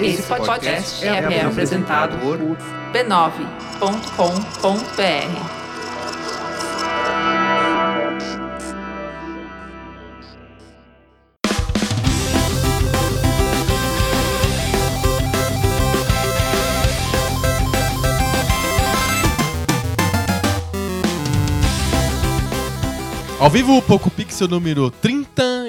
Esse podcast é, é apresentado por b9.com.br. Ao vivo, Poco Pixel número 30.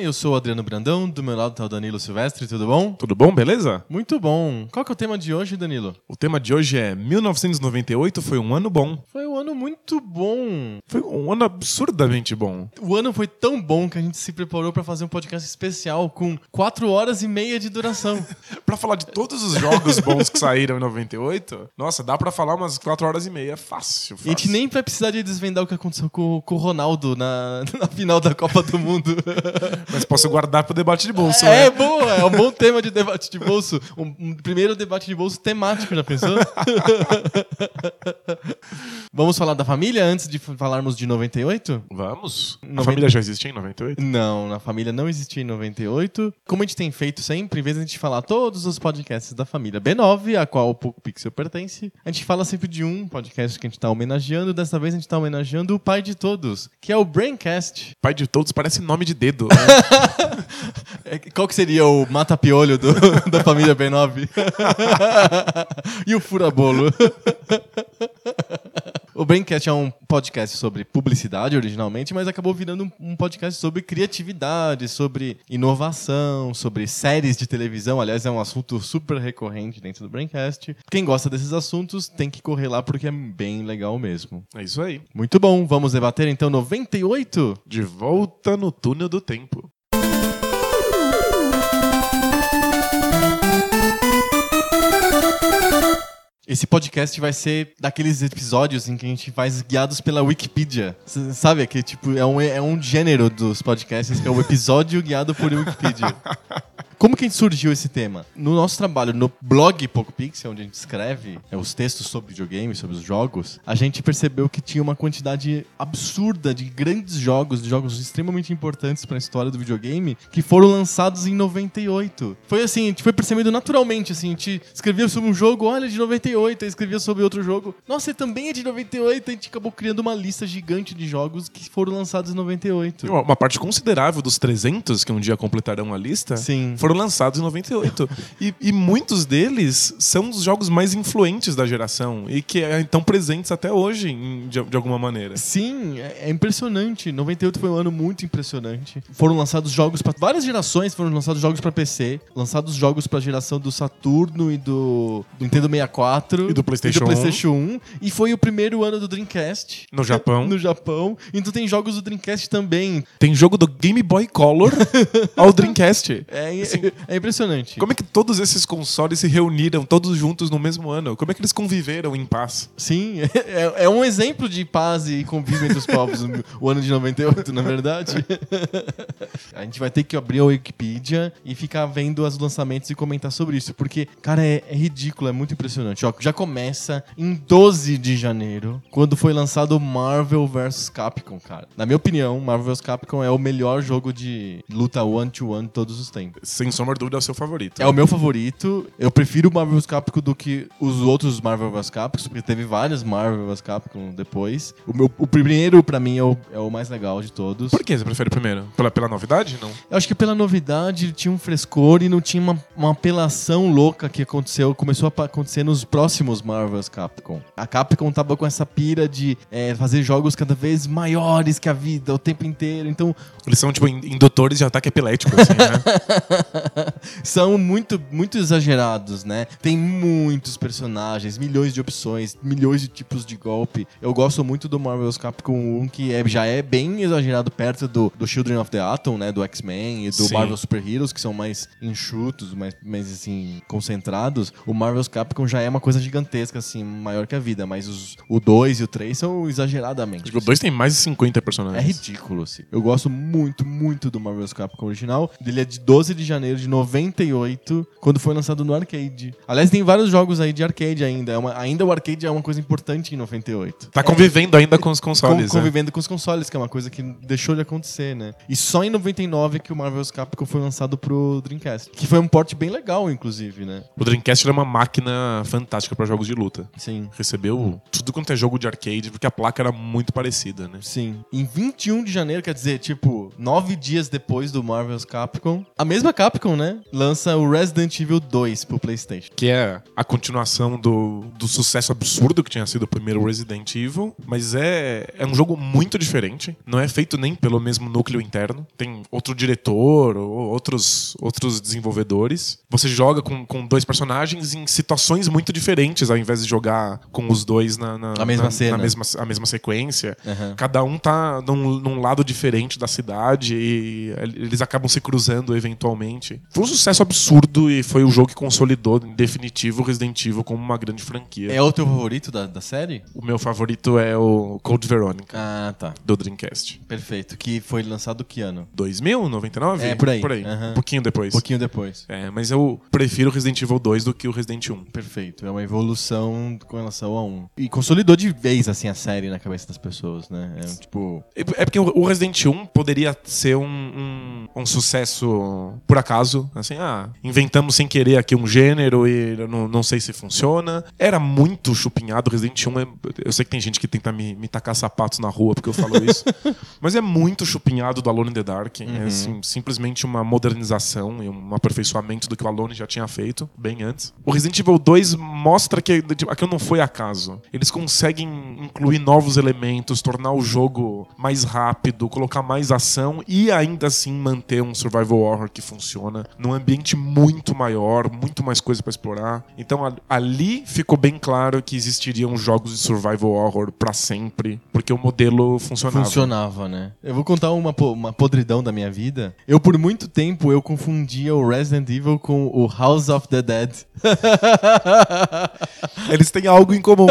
Eu sou o Adriano Brandão, do meu lado tá o Danilo Silvestre, tudo bom? Tudo bom, beleza? Muito bom. Qual que é o tema de hoje, Danilo? O tema de hoje é 1998 foi um ano bom. Foi muito bom. Foi um ano absurdamente bom. O ano foi tão bom que a gente se preparou para fazer um podcast especial com 4 horas e meia de duração. para falar de todos os jogos bons que saíram em 98, nossa, dá para falar umas 4 horas e meia, fácil, fácil. E a gente nem vai precisar de desvendar o que aconteceu com, com o Ronaldo na, na final da Copa do Mundo. Mas posso guardar pro debate de bolso, É, né? é boa, é um bom tema de debate de bolso. Um, um primeiro debate de bolso temático, já pensou? Vamos falar da família antes de falarmos de 98? Vamos. A 90 família já existia em 98? Não, na família não existia em 98. Como a gente tem feito sempre, em vez de a gente falar todos os podcasts da família B9, a qual o Poco Pixel pertence, a gente fala sempre de um podcast que a gente tá homenageando. Dessa vez a gente tá homenageando o pai de todos, que é o Braincast. Pai de todos parece nome de dedo. né? É, Qual que seria o mata-piolho do- da família B9? e o furabolo? O Braincast é um podcast sobre publicidade originalmente, mas acabou virando um, podcast sobre criatividade, sobre inovação, sobre séries de televisão. Aliás, é um assunto super recorrente dentro do Braincast. Quem gosta desses assuntos tem que correr lá porque é bem legal mesmo. é isso aí. Muito bom, vamos debater então 98? De volta no túnel do tempo. Esse podcast vai ser daqueles episódios em que a gente faz guiados pela Wikipedia. Sabe? Que tipo, é um, é um gênero dos podcasts que é o episódio guiado por Wikipedia. Como que surgiu esse tema? No nosso trabalho no blog Poco Pixel, onde a gente escreve é, os textos sobre videogames, sobre os jogos, a gente percebeu que tinha uma quantidade absurda de grandes jogos, de jogos extremamente importantes para a história do videogame, que foram lançados em 98. Foi assim, a gente foi percebendo naturalmente, assim, a gente escrevia sobre um jogo, olha, de 98, aí escrevia sobre outro jogo, nossa, ele também é de 98, a gente acabou criando uma lista gigante de jogos que foram lançados em 98. Uma uma parte considerável dos 300 que um dia completarão a lista Sim. foram lançados em 98. e, e muitos deles são os jogos mais influentes da geração e que eh, estão presentes até hoje, em- de, de alguma maneira. Sim, é, é impressionante. 98 foi um ano muito impressionante. Foram lançados jogos para várias gerações, foram lançados jogos para PC, lançados jogos para geração do Saturno e do, do Nintendo 64 E do PlayStation 1. PlayStation 1 e foi o primeiro ano do Dreamcast. No Japão. No Japão. Então tem jogos do Dreamcast também. Tem jogo do Game Boy Color ao Dreamcast. É, Assim, é impressionante. Como é que todos esses consoles se reuniram todos juntos no mesmo ano? Como é que eles conviveram em paz? Sim, é, é um exemplo de paz e convívio entre os povos, o- ano de 98, na verdade. A gente vai ter que abrir a Wikipedia e ficar vendo os lançamentos e comentar sobre isso, porque, cara, é, é ridículo, é muito impressionante. Ó, já começa em 12 de janeiro, quando foi lançado Marvel vs Capcom, cara. Na minha opinião, Marvel vs Capcom é o melhor jogo de luta one-to-one de todos os tempos. Sem sombra de dúvida, é o seu favorito. É o meu favorito. Eu prefiro o Marvel vs Capcom do que os outros Marvel vs Capcom, porque teve vários Marvel vs Capcom depois. O, meu, o primeiro, pra mim, é o, é o mais legal de todos. Por que você prefere o primeiro? Pela, pela novidade? Não. Eu acho que pela novidade ele tinha um frescor e não tinha uma, uma apelação louca que aconteceu, começou a acontecer nos próximos Marvel vs Capcom. A Capcom tava com essa pira de é, fazer jogos cada vez maiores que a vida, o tempo inteiro. Então, Eles são, tipo, in- indutores de ataque epilético, assim, né? são muito, muito exagerados, né? Tem muitos personagens, milhões de opções, milhões de tipos de golpe. Eu gosto muito do Marvel's Capcom 1, que é- já é bem exagerado perto do, do Children of the Atom, né? Do X-Men e do Sim. Marvel Super Heroes, que são mais enxutos, mais, mais assim, concentrados. O Marvel's Capcom já é uma coisa gigantesca, assim, maior que a vida, mas os, o 2 e o 3 são exageradamente. Tipo, o dois tem mais de 50 É personagens. ridículo, assim. Eu gosto muito muito, muito do Marvel's Capcom original. Ele é de 12 de janeiro de 98, quando foi lançado no arcade. Aliás, tem vários jogos aí de arcade ainda. É uma- ainda o arcade é uma coisa importante em 98. Tá convivendo ainda com os Com- consoles. né? convivendo com os consoles, que é uma coisa que deixou de acontecer, né? E só em 99 que o Marvel's Capcom foi lançado pro Dreamcast. Que foi um port bem legal, inclusive, né? O Dreamcast era uma máquina fantástica pra jogos de luta. Sim. Recebeu tudo quanto é jogo de arcade, porque a placa era muito parecida, né? Sim. Em 21 de janeiro, quer dizer, tipo, nove dias depois do Marvel's Capcom, a mesma Capcom, né? Lança o Resident Evil 2 pro PlayStation. Que é a continuação do, do sucesso absurdo que tinha sido o primeiro Resident Evil. Mas é, é um jogo muito diferente. Não é feito nem pelo mesmo núcleo interno. Tem outro diretor, ou outros, outros desenvolvedores. Você joga com, com dois personagens em situações muito diferentes, ao invés de jogar com os dois na, na, A mesma na- cena. na mesma, a mesma sequência. Aham. Cada um tá num, num lado diferente da cidade e eles acabam se cruzando eventualmente. Foi um sucesso absurdo e foi o jogo que consolidou em definitivo o Resident Evil como uma grande franquia. É o teu favorito da, da série? O meu favorito é o Code Veronica, Ah, tá. do Dreamcast. Perfeito. Que foi lançado que ano? 2000, 99? É, por aí. Por aí. Aham. Um pouquinho depois. Um pouquinho depois. É, mas eu prefiro o Resident Evil 2 do que o Resident 1. Perfeito. É uma evolução com relação a um. E consolidou de vez, assim, a série na cabeça das pessoas, né? É tipo. É porque o Resident 1 poderia ser um, um, um sucesso por acaso. Assim, ah, inventamos sem querer aqui um gênero e não, não sei se funciona. Era muito chupinhado. Resident 1 é, Eu sei que tem gente que tenta me, me tacar sapatos na rua porque eu falo isso. mas é muito chupinhado do Alone in the Dark. É assim, simplesmente uma modernização e um aperfeiçoamento do que o Alone já tinha feito bem antes. O Resident Evil 2 mostra que tipo, aquilo não foi acaso. Eles conseguem incluir novos elementos, tornar o jogo mais rápido, colocar mais ação e ainda assim manter um survival horror que funciona num ambiente muito maior, muito mais coisa pra explorar. Então ali ficou bem claro que existiriam jogos de survival horror pra sempre, porque o modelo funcionava. Funcionava, né? Eu vou contar uma, uma podridão da minha vida. Eu, por muito tempo, eu confundia o Resident Evil com o House of the Dead. Eles têm algo em comum.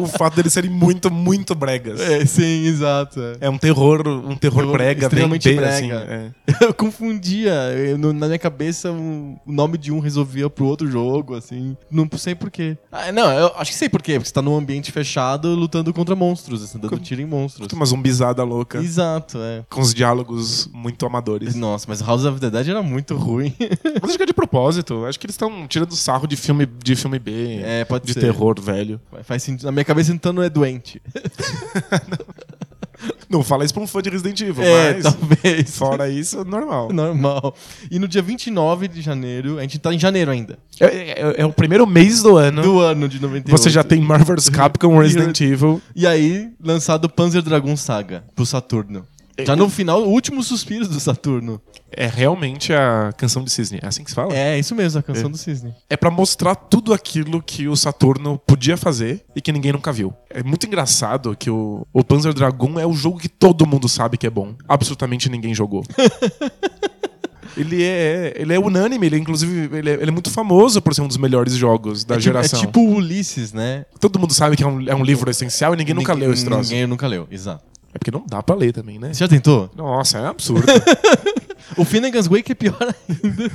o fato deles serem muito, muito bregas. É, sim, exato. É um terror, um terror Terror brega, bem, extremamente bem brega. assim. é. Eu confundia. Eu, na minha cabeça, um- o nome de um resolvia pro outro jogo, assim. Não sei porquê. Ah, não, eu acho que sei porquê. Porque você tá num ambiente fechado lutando contra monstros, assim, dando tiro em monstros. Uma zumbizada louca. Exato, é. Com os diálogos muito amadores. Nossa, mas House of the Dead era muito ruim. Mas acho que é de propósito. Acho que eles estão tirando sarro de filme, de filme B. É, pode de ser. terror velho. Faz sentido. Na minha cabeça, então, não é doente. Não fala isso pra um fã de Resident Evil, É, mas talvez. fora isso, normal. Normal. E no dia 29 de janeiro, a gente tá em janeiro ainda, É, é- é o primeiro mês do ano. do ano de 98. Você já tem Marvel's Capcom Resident Evil. E aí, lançado Panzer Dragon Saga pro Saturno. É, Já no final, o último suspiro do Saturno. É realmente a canção de Cisne. É assim que se fala? É, isso mesmo, a canção É. do Cisne. é pra mostrar tudo aquilo que o Saturno podia fazer e que ninguém nunca viu. É muito engraçado que o, o Panzer Dragoon é o jogo que todo mundo sabe que é bom. Absolutamente ninguém jogou. Ele é, ele é unânime, ele é, inclusive ele é, ele é muito famoso por ser um dos melhores jogos da é, tipo, geração. é tipo o Ulisses, né? Todo mundo sabe que é um, é um livro essencial e ninguém nunca Ninguém- leu esse troço. Ninguém nunca leu, exato. É porque não dá pra ler também, né? Você já tentou? Nossa, é absurdo. O Finnegan's Wake é pior ainda.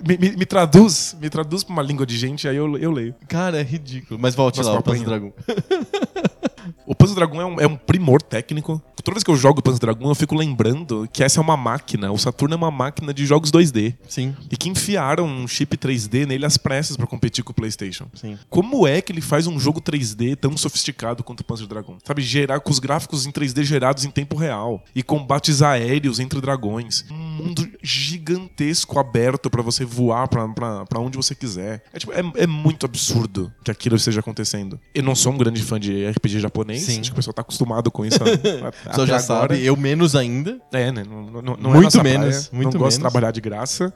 me, me- me traduz, me traduz pra uma língua de gente, aí eu, eu leio. Cara, é ridículo. Mas volte Mas lá, o Panzer ainda. Dragon. O Panzer Dragoon é um, é um primor técnico. Toda vez que eu jogo o Panzer Dragoon, eu fico lembrando que essa é uma máquina. O Saturno é uma máquina de jogos 2D. Sim, E que enfiaram um chip 3D nele às pressas pra competir com o PlayStation. sim. Como é que ele faz um jogo 3D tão sofisticado quanto o Panzer Dragon? Sabe, gerar com os gráficos em 3D gerados em tempo real e combates aéreos entre dragões. Um mundo gigantesco aberto pra você voar pra onde você quiser. É, tipo, é- é muito absurdo que aquilo esteja acontecendo. Eu não sou um grande fã de RPG japonês, Sim. acho que o pessoal tá acostumado com isso. a- O até pessoal já agora. sabe, eu menos ainda. É, né? Não, não, não é Muito nossa menos, praia. muito não gosto de menos. trabalhar de graça.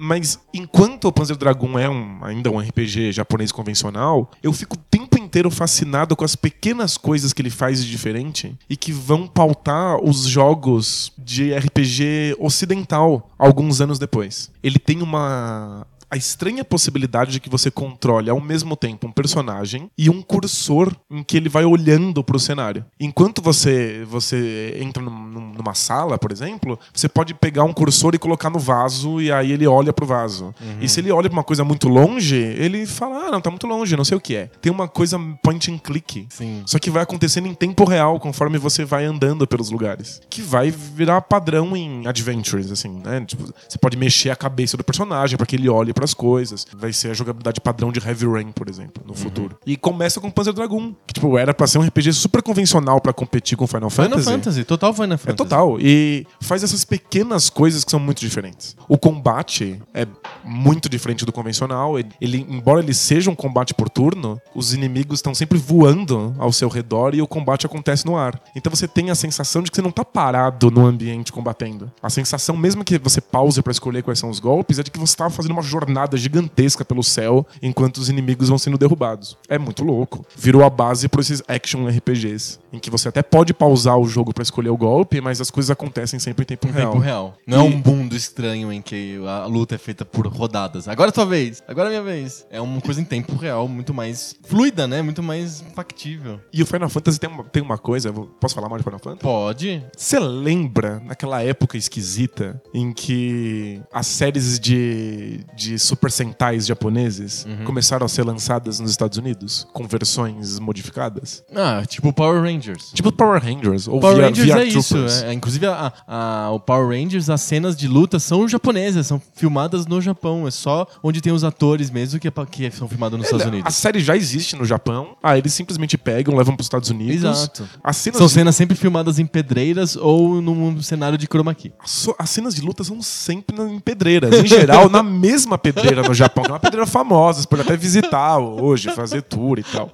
Mas enquanto o Panzer Dragoon é um, ainda um RPG japonês convencional, eu fico o tempo inteiro fascinado com as pequenas coisas que ele faz de diferente e que vão pautar os jogos de RPG ocidental alguns anos depois. Ele tem uma a estranha possibilidade de que você controle ao mesmo tempo um personagem e um cursor em que ele vai olhando pro cenário. Enquanto você você entra num- numa sala, por exemplo, você pode pegar um cursor e colocar no vaso e aí ele olha pro vaso. E se ele olha pra uma coisa muito longe, ele fala: "Ah, não, tá muito longe, não sei o que é". Tem uma coisa point and click. Sim. Só que vai acontecendo em tempo real, conforme você vai andando pelos lugares. Que vai virar padrão em adventures, assim, né? Tipo, você pode mexer a cabeça do personagem para que ele olhe pras coisas. Vai ser a jogabilidade padrão de Heavy Rain, por exemplo, no futuro. E começa com Panzer Dragoon, que tipo, era pra ser um RPG super convencional pra competir com Final Final Fantasy. Fantasy, total Final Fantasy. É total. E faz essas pequenas coisas que são muito diferentes. O combate é muito diferente do convencional. Ele, ele- embora ele seja um combate por turno, os inimigos estão sempre voando ao seu redor e o combate acontece no ar. Então você tem a sensação de que você não tá parado no ambiente combatendo. A sensação, mesmo que você pause pra escolher quais são os golpes, é de que você tá fazendo uma jornada gigantesca pelo céu enquanto os inimigos vão sendo derrubados. É muito louco. Virou a base para esses action RPGs, em que você até pode pausar o jogo pra escolher o golpe, mas as coisas acontecem sempre em tempo Em real. tempo real. Não é um mundo estranho em que a luta é feita por rodadas. Agora é tua vez, agora é minha vez. É uma coisa em tempo real, muito mais fluida, né? Muito mais factível. E o Final Fantasy tem uma, tem uma coisa, posso falar mais de Final Fantasy? Pode. Você lembra naquela época esquisita em que as séries de, de Super Sentais japoneses Uhum. começaram a ser lançadas nos Estados Unidos com versões modificadas? Ah, tipo Power Rangers. Tipo Power Rangers ou Power VR, Rangers VR é isso. Troopers. é. Inclusive, a, a- o Power Rangers, as cenas de luta são japonesas, são filmadas no Japão. É só onde tem os atores mesmo que, é que são filmados nos Estados A Unidos. série já existe no Japão. Aí eles simplesmente pegam, levam para os Estados Unidos. Exato. As cenas, São de, cenas sempre filmadas em pedreiras ou num cenário de chroma key. so- as cenas de luta são sempre em pedreiras. Em geral, na mesma pedreira no Japão. Que é uma pedreira famosa. Você pode até visitar hoje, fazer tour e tal.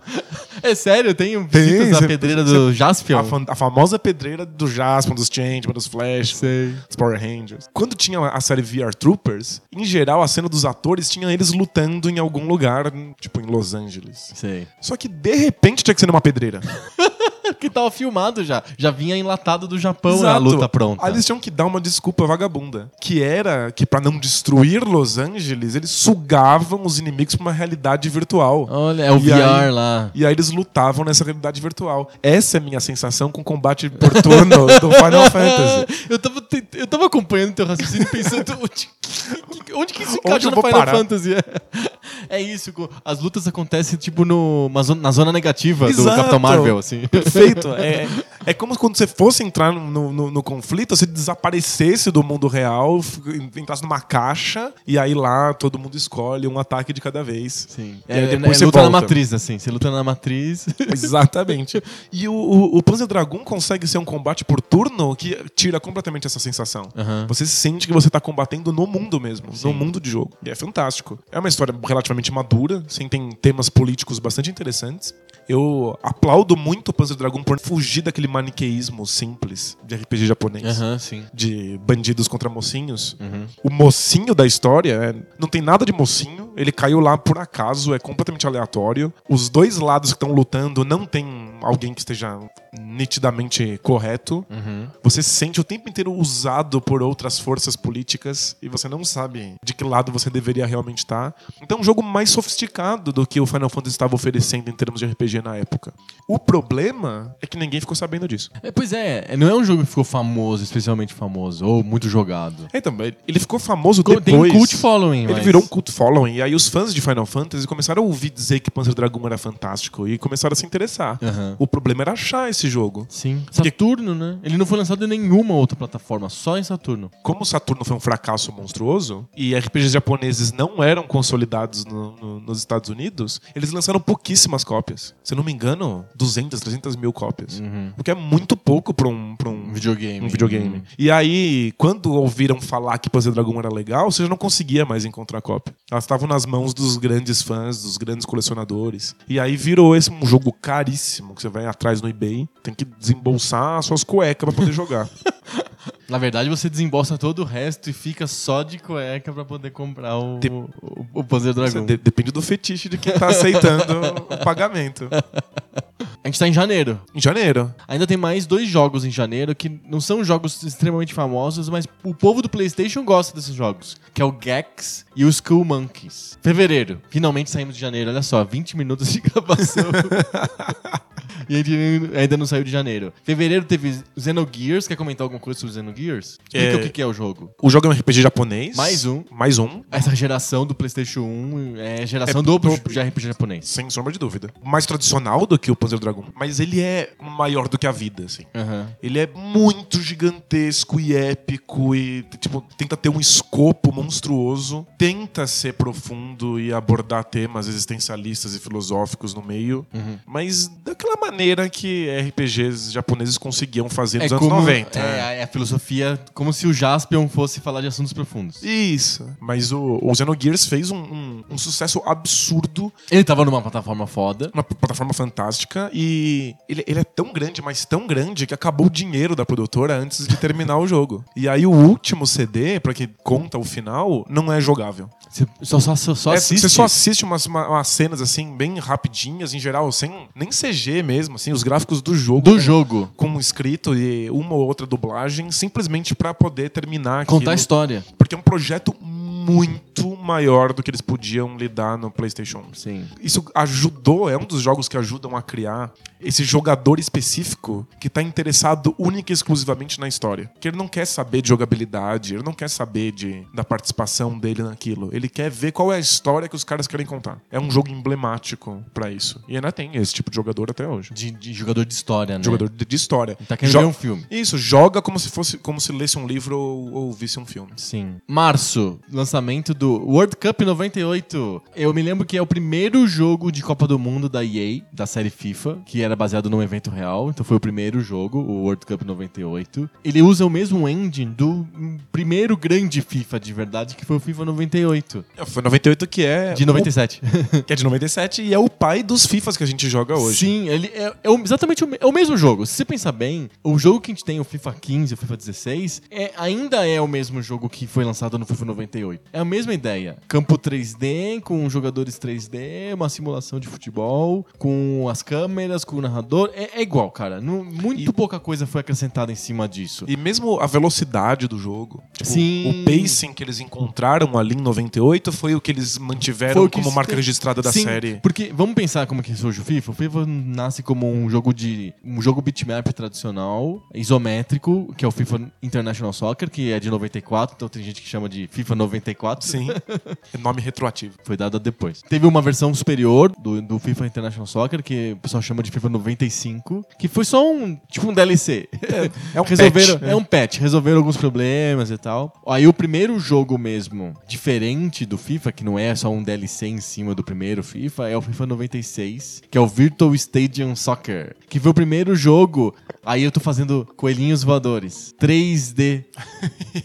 É sério, tem Tem, visitas à pedreira do Jaspion? A, fan- a famosa pedreira do Jaspion, dos Changeman, dos Flash, Sei. dos Power Rangers. Quando tinha a série VR Troopers, em geral, a cena dos atores tinha eles lutando em algum lugar, tipo em Los Angeles. Sei. Só que, de repente, tinha que ser numa pedreira. que tava filmado já. Já vinha enlatado do Japão a Exato. luta pronta. Aí eles tinham que dar uma desculpa vagabunda. Que era que, pra não destruir Los Angeles, eles sugavam os inimigos pra uma realidade virtual. Olha, é o E VR aí- lá. E aí eles lutavam nessa realidade virtual. Essa é a minha sensação com o combate por turno do Final Fantasy. Eu tava, eu tava acompanhando teu raciocínio pensando onde, que- onde que isso encaixa no Final parar? Fantasy? É isso, co- as lutas acontecem tipo no, na zona negativa do Exato. Capitão Marvel, assim. Perfeito. É, é como quando você fosse entrar no, no, no conflito, você desaparecesse do mundo real, entrasse numa caixa, e aí lá todo mundo escolhe um ataque de cada vez. Sim. E aí É, depois é você luta na volta. matriz, assim. Você luta na matriz. Exatamente. E o, o, o Panzer Dragoon consegue ser um combate por turno que tira completamente essa sensação. Aham. Você sente que você tá combatendo no mundo mesmo, Sim. no mundo de jogo. E é fantástico. É uma história relativamente madura, sim, tem temas políticos bastante interessantes. Eu aplaudo muito o Panzer Dragoon por fugir daquele maniqueísmo simples de RPG japonês. Sim. De bandidos contra mocinhos. Uhum. O mocinho da história é- não tem nada de mocinho, ele caiu lá por acaso, é completamente aleatório. Os dois lados que estão lutando não tem alguém que esteja nitidamente correto. Uhum. Você se sente o tempo inteiro usado por outras forças políticas e você não sabe de que lado você deveria realmente estar. Então é um jogo mais sofisticado do que o Final Fantasy estava oferecendo em termos de RPG na época. O problema é que ninguém ficou sabendo disso. É, pois é, é, não é um jogo que ficou famoso, especialmente famoso, ou muito jogado. Então, ele ficou famoso Co- depois. Tem um cult following, Ele mas- virou um cult following, e aí os fãs de Final Fantasy começaram a ouvir dizer que Panzer Dragoon era fantástico e começaram a se interessar. O problema era achar esse jogo. Sim. Saturno, né? Ele não foi lançado em nenhuma outra plataforma, só em Saturno. Como o Saturno foi um fracasso monstruoso e RPGs japoneses não eram consolidados no- no- nos Estados Unidos, eles lançaram pouquíssimas cópias. Se eu não me engano, 200, 300 mil cópias. O que é muito pouco pra um, pra um videogame. um videogame. E aí, quando ouviram falar que Panzer Dragoon era legal, você já não conseguia mais encontrar cópia. Elas estavam nas mãos dos grandes fãs, dos grandes colecionadores. E aí virou esse um jogo caríssimo, que você vai atrás no eBay, tem que desembolsar as suas cuecas pra poder jogar. Na verdade, você desembolsa todo o resto e fica só de cueca pra poder comprar o, De- o, o Panzer Dragon. de- depende do fetiche de quem tá aceitando o pagamento. A gente tá em janeiro. Em janeiro. Ainda tem mais dois jogos em janeiro que não são jogos extremamente famosos, mas o povo do PlayStation gosta desses jogos, que é o Gex e o Skull Monkeys. Fevereiro. Finalmente saímos de janeiro. Olha só, 20 minutos de gravação. E a gente ainda não saiu de janeiro. Fevereiro teve Xenogears. Quer comentar alguma coisa sobre Xenogears? Explica É. o que que é o jogo. O jogo é um RPG japonês. Mais um. Mais um. Essa geração do PlayStation 1 é geração É do, de RPG japonês. Sem sombra de dúvida. Mais tradicional do que o Panzer Dragon. Mas ele é maior do que a vida, assim. Aham. Ele é muito gigantesco e épico e, tipo, tenta ter um escopo monstruoso, tenta ser profundo e abordar temas existencialistas e filosóficos no meio, mas daquela maneira que RPGs japoneses conseguiam fazer nos É anos como 90. é, é a filosofia como se o Jaspion fosse falar de assuntos profundos. Isso. Mas o, o Xenogears fez um, um- um sucesso absurdo Ele tava numa plataforma foda. uma plataforma fantástica e ele, ele é tão grande, mas tão grande que acabou o dinheiro da produtora antes de terminar o jogo. E aí o último CD, pra que conta o final, não é jogável. Você só, só, só, só É, assiste. Você só assiste umas, uma- umas cenas assim, bem rapidinhas, em geral, sem nem CG mesmo, assim, os gráficos do jogo. do com- jogo. Com escrito e uma ou outra dublagem, simplesmente pra poder terminar Contar a história. Porque é um projeto muito maior do que eles podiam lidar no PlayStation 1. Sim. Isso ajudou, é um dos jogos que ajudam a criar esse jogador específico que tá interessado única e exclusivamente na história. Que ele não quer saber de jogabilidade, ele não quer saber de, da participação dele naquilo. Ele quer ver qual é a história que os caras querem contar. É um jogo emblemático pra isso. E ainda tem esse tipo de jogador até hoje. De, de jogador de história, né? Jogador de, de história. Tá querendo Jo- ver um filme. Isso, joga como se fosse como se lesse um livro ou, ou visse um filme. Sim. Março, lançamento do World Cup 98. Eu me lembro que é o primeiro jogo de Copa do Mundo da EA, da série FIFA, que era baseado num evento real. Então foi o primeiro jogo, o World Cup 98. Ele usa o mesmo engine do primeiro grande FIFA de verdade, que foi o FIFA 98. É, Foi 98 que é. De 97. o- que é de 97 e é o pai dos FIFAs que a gente joga hoje. Sim, ele é, é exatamente o, é o mesmo jogo. Se você pensar bem, o jogo que a gente tem, o FIFA 15, o FIFA 16, é, ainda é o mesmo jogo que foi lançado no FIFA 98. É a mesma ideia. Campo 3D, com jogadores 3D, uma simulação de futebol, com as câmeras, com o narrador. É, é igual, cara. Não- muito E- pouca coisa foi acrescentada em cima disso. E mesmo a velocidade do jogo. Tipo, Sim. O pacing que eles encontraram ali em 98 foi o que eles mantiveram que como marca registrada da Sim, série. Porque vamos pensar como que surge o FIFA. O FIFA nasce como um jogo de um jogo bitmap tradicional, isométrico, que é o FIFA International Soccer, que é de 94, então tem gente que chama de FIFA 94. Sim. É nome retroativo. Foi dada depois. Teve uma versão superior do, do FIFA International Soccer, que o pessoal chama de FIFA 95, que foi só um, tipo um DLC. É um Resolveram, patch, é um patch, resolveram alguns problemas e tal. Aí o primeiro jogo mesmo, diferente do FIFA, que não é só um DLC em cima do primeiro FIFA, é o FIFA 96, que é o Virtual Stadium Soccer, que foi o primeiro jogo. Aí eu tô fazendo coelhinhos voadores. 3D.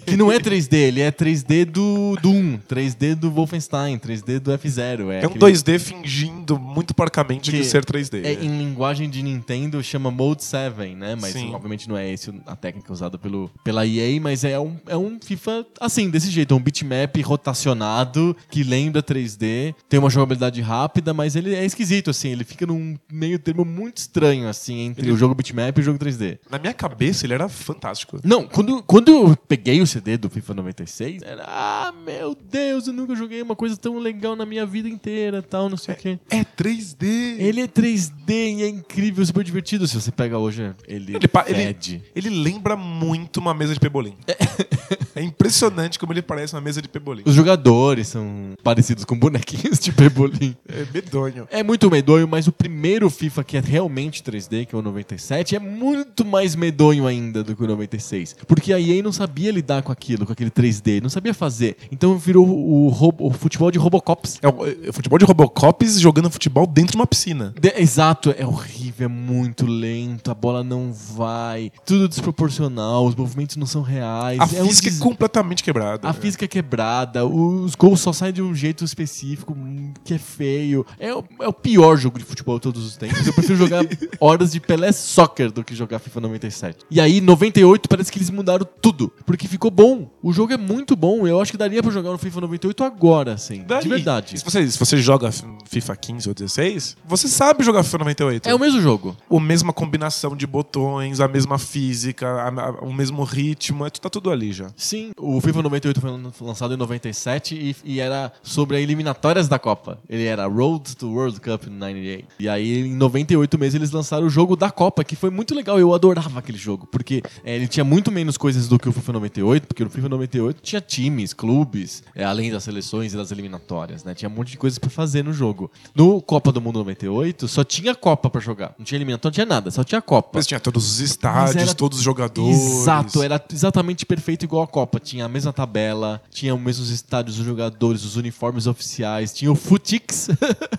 Que não é 3D, ele é 3D do Doom, 3D do Wolfenstein, 3D do F0. É, É um aquele- 2D fingindo muito porcamente Que de ser 3D. é, em linguagem de Nintendo chama Mode 7, né? Mas Sim. obviamente não é esse a técnica usada pelo, pela EA, mas é um, é um FIFA assim, desse jeito, um bitmap rotacionado que lembra 3D, tem uma jogabilidade rápida, mas ele é esquisito assim, ele fica num meio termo muito estranho assim entre Ele- o jogo bitmap e o jogo 3D. Na minha cabeça ele era fantástico. Não, quando, quando eu peguei o CD do FIFA 96, era, ah, meu Deus, eu nunca joguei uma coisa tão legal na minha vida inteira, tal, não sei o quê. É 3D! Ele é 3D e é incrível, super divertido. Se você pega hoje, ele, Ele, ele, ele lembra muito uma mesa de pebolim. É impressionante como ele parece uma mesa de pebolim. Os jogadores são parecidos com bonequinhos de pebolim. É medonho. É muito medonho, mas o primeiro FIFA que é realmente 3D, que é o 97, é muito mais medonho ainda do que o 96. Porque a EA não sabia lidar com aquilo, com aquele 3D, não sabia fazer. Então virou o, robo- o futebol de Robocops. É o, é o futebol de Robocops jogando futebol dentro de uma piscina. De- exato, é horrível, é muito lento, a bola não vai, tudo desproporcional, os movimentos não são reais. A é um física é des- completamente completamente quebrado. A física é quebrada, os gols só saem de um jeito específico, que é feio. É, o- é o pior jogo de futebol de todos os tempos. Eu prefiro jogar horas de Pelé Soccer do que jogar FIFA 97. E aí, 98, parece que eles mudaram tudo, porque ficou bom. O jogo é muito bom. Eu acho que daria pra jogar no FIFA 98 agora, assim. Daí, De verdade. Se você, se você joga FIFA 15 ou 16, você sabe jogar FIFA 98. É o mesmo jogo. a mesma combinação de botões, a mesma física, a- a- o mesmo ritmo, é, tá tudo ali já. Sim, o FIFA 98 foi lan- lançado em 97 e, e era sobre as eliminatórias da Copa. Ele era Road to World Cup in 98. E aí, em 98 mesmo, eles lançaram o jogo da Copa, que foi muito legal. Eu adorava aquele jogo, porque é, ele tinha muito menos coisas do que o FIFA 98, porque no FIFA 98 tinha times, clubes, é, além das seleções e das eliminatórias, né? Tinha um monte de coisas pra fazer no jogo. No Copa do Mundo 98, só tinha Copa pra jogar. Não tinha eliminatória, não tinha nada, só tinha Copa. Mas tinha todos os estádios, era- todos os jogadores. Exato, era exatamente perfeito igual a Copa. Tinha a mesma tabela, tinha os mesmos estádios, os jogadores, os uniformes oficiais, tinha o Futix,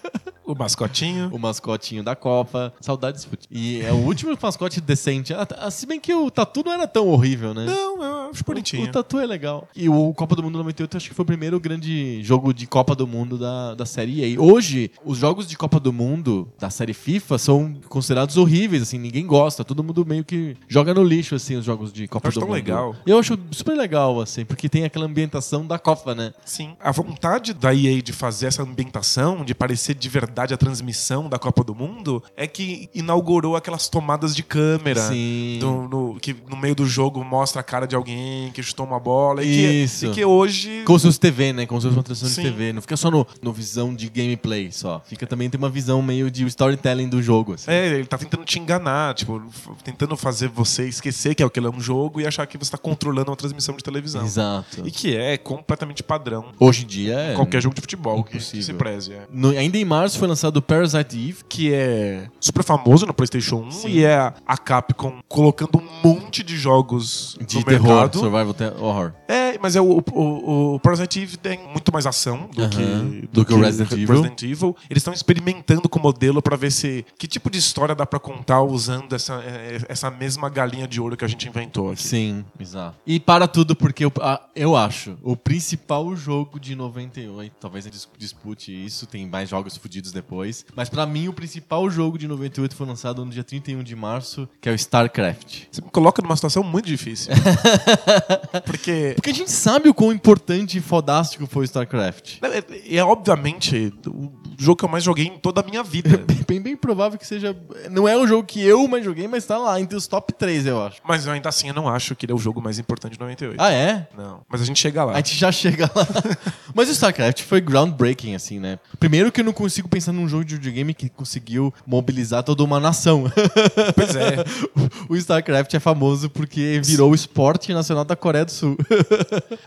O mascotinho. o mascotinho da Copa. Saudades Futix. E é o último mascote decente. Ah, ah, Se bem que o Tatu não era tão horrível, né? Não, eu acho O, bonitinho. o Tatu é legal. E o Copa do Mundo 98 acho que foi o primeiro grande jogo de Copa do Mundo da, da série A. Hoje, os jogos de Copa do Mundo da série FIFA são considerados horríveis, assim, ninguém gosta. Todo mundo meio que joga no lixo, assim, os jogos de Copa Eu acho do tão Mundo. legal. Eu acho super legal, assim, porque tem aquela ambientação da Copa, né? Sim. A vontade da EA de fazer essa ambientação, de parecer de verdade a transmissão da Copa do Mundo, é que inaugurou aquelas tomadas de câmera. Sim. do- no, que no meio do jogo mostra a cara de alguém que chutou uma bola. E Isso. que, e que hoje. Como se fosse TV, né? Como se fosse uma transmissão de TV. Não fica só no, no visão de gameplay só. Fica também tem uma visão meio de storytelling do jogo, assim. É, ele tá tentando te enganar, tipo, tentando fazer você esquecer que aquilo é um jogo e achar que você tá controlando uma transmissão de televisão. Exato. E que é completamente padrão. Hoje em dia é. Qualquer jogo de futebol que, que impossível. se preze. é. No- ainda em março foi lançado o Parasite Eve. Que é super famoso no PlayStation 1 Sim. e é a- Capcom colocando um monte de jogos De terror, mercado. survival horror. É, mas é o, o, o Parasite Eve tem muito mais ação do, Aham. que, Do que o Resident Evil. Resident Evil. Eles estão experimentando com o modelo pra ver se que tipo de história dá pra contar usando essa, é, essa mesma galinha de ouro que a gente inventou aqui. Sim, exato. E para tudo, porque eu, eu acho o principal jogo de 98, talvez dis- dispute isso, tem mais jogos fudidos depois, mas pra mim o principal jogo de 98 foi lançado no dia 31 de março, que é o StarCraft. Você me coloca numa situação muito difícil. Porque Porque a gente sabe o quão importante e fodástico foi StarCraft. é, é obviamente o jogo que eu mais joguei em toda a minha vida. Bem, bem, bem provável que seja. Não é um jogo que eu mais joguei, mas tá lá entre os top 3, eu acho. Mas ainda assim eu não acho que ele é o jogo mais importante de 98. Ah, é? Não. Mas a gente chega lá. A gente já chega lá. Mas o StarCraft foi groundbreaking, assim, né? Primeiro que eu não consigo pensar num jogo de videogame que conseguiu mobilizar toda uma nação. Pois é. o StarCraft é famoso porque virou o esporte nacional da Coreia do Sul.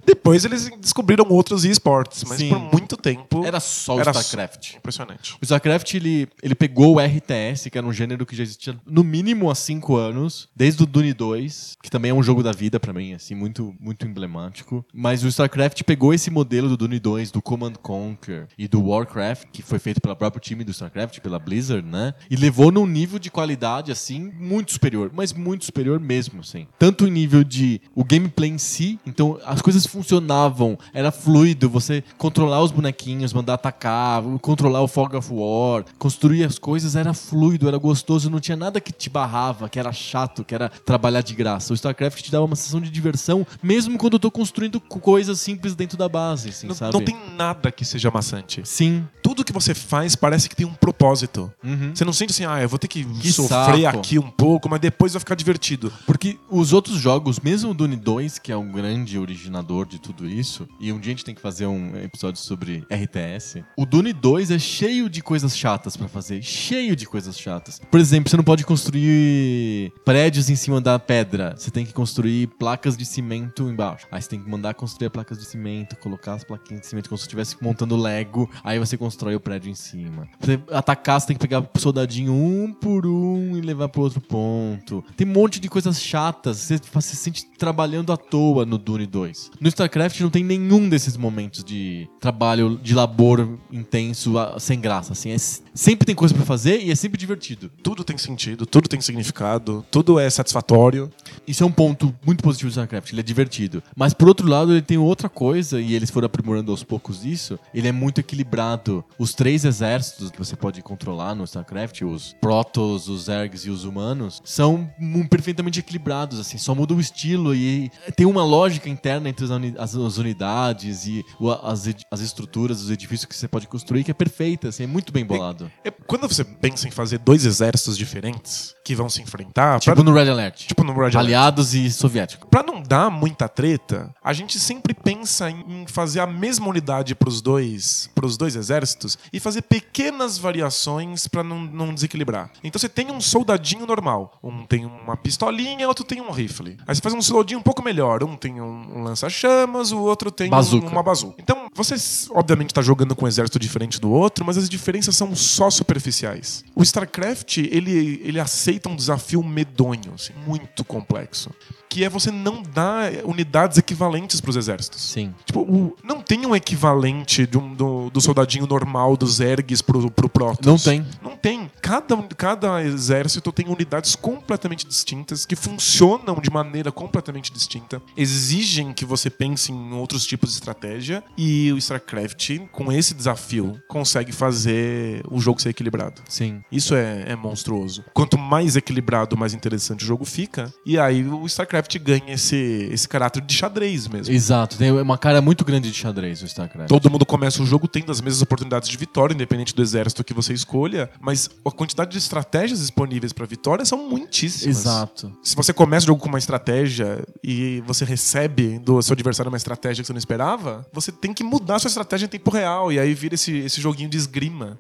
Depois eles descobriram outros esportes, mas Sim. por muito tempo Era só o Era StarCraft. Impressionante. O StarCraft, ele, ele pegou o RTS, que era um gênero que já existia no mínimo há cinco anos, desde o Dune 2, que também é um jogo da vida pra mim, assim, muito, muito emblemático. Mas o StarCraft pegou esse modelo do Dune 2, do Command Conquer e do Warcraft, que foi feito pelo próprio time do StarCraft, pela Blizzard, né? E levou num nível de qualidade, assim, muito superior, mas muito superior mesmo, assim. Tanto em nível de o gameplay em si, então as coisas funcionavam, era fluido, você controlar os bonequinhos, mandar atacar, controlar o Fog of War, construir as coisas era fluido, era gostoso, não tinha nada que te barrava, que era chato, que era trabalhar de graça. O StarCraft te dava uma sensação de diversão, mesmo quando eu tô construindo co- coisas simples dentro da base, assim, Não, sabe? não tem nada que seja maçante. Sim. Tudo que você faz parece que tem um propósito. Uhum. Você não sente assim, ah, eu vou ter que, Que sofrer saco. aqui um pouco, mas depois vai ficar divertido. Porque os outros jogos, mesmo o Dune 2, que é um grande originador de tudo isso, e um dia a gente tem que fazer um episódio sobre RTS, o Dune 2 é cheio de coisas chatas pra fazer, cheio de coisas chatas. Por exemplo, você não pode construir prédios em cima da pedra, você tem que construir placas de cimento embaixo. Aí você tem que mandar construir placas de cimento, colocar as plaquinhas de cimento como se estivesse montando Lego, aí você constrói o prédio em cima. Pra você atacar, você tem que pegar soldadinho um por um e levar pro outro ponto. Tem um monte de coisas chatas. Você, você se sente trabalhando à toa no Dune 2. No StarCraft não tem nenhum desses momentos de trabalho, de labor intenso, sem graça. Assim. É sempre tem coisa pra fazer e é sempre divertido. Tudo tem sentido, tudo tem significado, tudo é satisfatório. Isso é um ponto muito positivo do StarCraft, ele é divertido. Mas por outro lado, ele tem outra coisa, e eles foram aprimorando aos poucos isso, ele é muito equilibrado. Os três exércitos que você pode controlar no StarCraft, os Protoss, os Zergs e os humanos, são perfeitamente equilibrados, assim, só muda o estilo e tem uma lógica interna entre as, uni- as- as unidades e as, as estruturas, os edifícios que você pode construir, que é perfeita, assim, é muito bem bolado. É, quando você pensa em fazer dois exércitos diferentes que vão se enfrentar, Tipo pra, no Red Alert. tipo no Red Alert, Aliados e soviéticos. Pra não dar muita treta, a gente sempre pensa em fazer a mesma unidade pros dois, pros dois exércitos e fazer pequenas variações pra não, não desequilibrar. Então você tem um soldadinho normal, um tem uma pistolinha, outro tem um rifle. Aí você faz um soldadinho um pouco melhor, um tem um, um lança-chamas, o outro tem um- uma bazuca. Então você obviamente tá jogando com um exército diferente do outro, mas as diferenças são só superficiais. O StarCraft ele ele aceita um desafio medonho, assim, muito complexo que é você não dar unidades equivalentes pros exércitos. Sim. Tipo, o- não tem um equivalente um- do, do soldadinho normal dos Ergs pro, pro Protoss. Não tem. Não tem. Cada, cada exército tem unidades completamente distintas que funcionam de maneira completamente distinta, exigem que você pense em outros tipos de estratégia e o StarCraft, com esse desafio, consegue fazer o jogo ser equilibrado. Sim. Isso é, é monstruoso. Quanto mais equilibrado, mais interessante o jogo fica. E aí o StarCraft ganha esse, esse caráter de xadrez mesmo. Exato, tem uma cara muito grande de xadrez o StarCraft. Todo mundo começa o jogo tendo as mesmas oportunidades de vitória, independente do exército que você escolha, mas a quantidade de estratégias disponíveis para vitória são muitíssimas. Exato. Se você começa o jogo com uma estratégia e você recebe do seu adversário uma estratégia que você não esperava, você tem que mudar a sua estratégia em tempo real. E aí vira esse, esse joguinho de esgrima,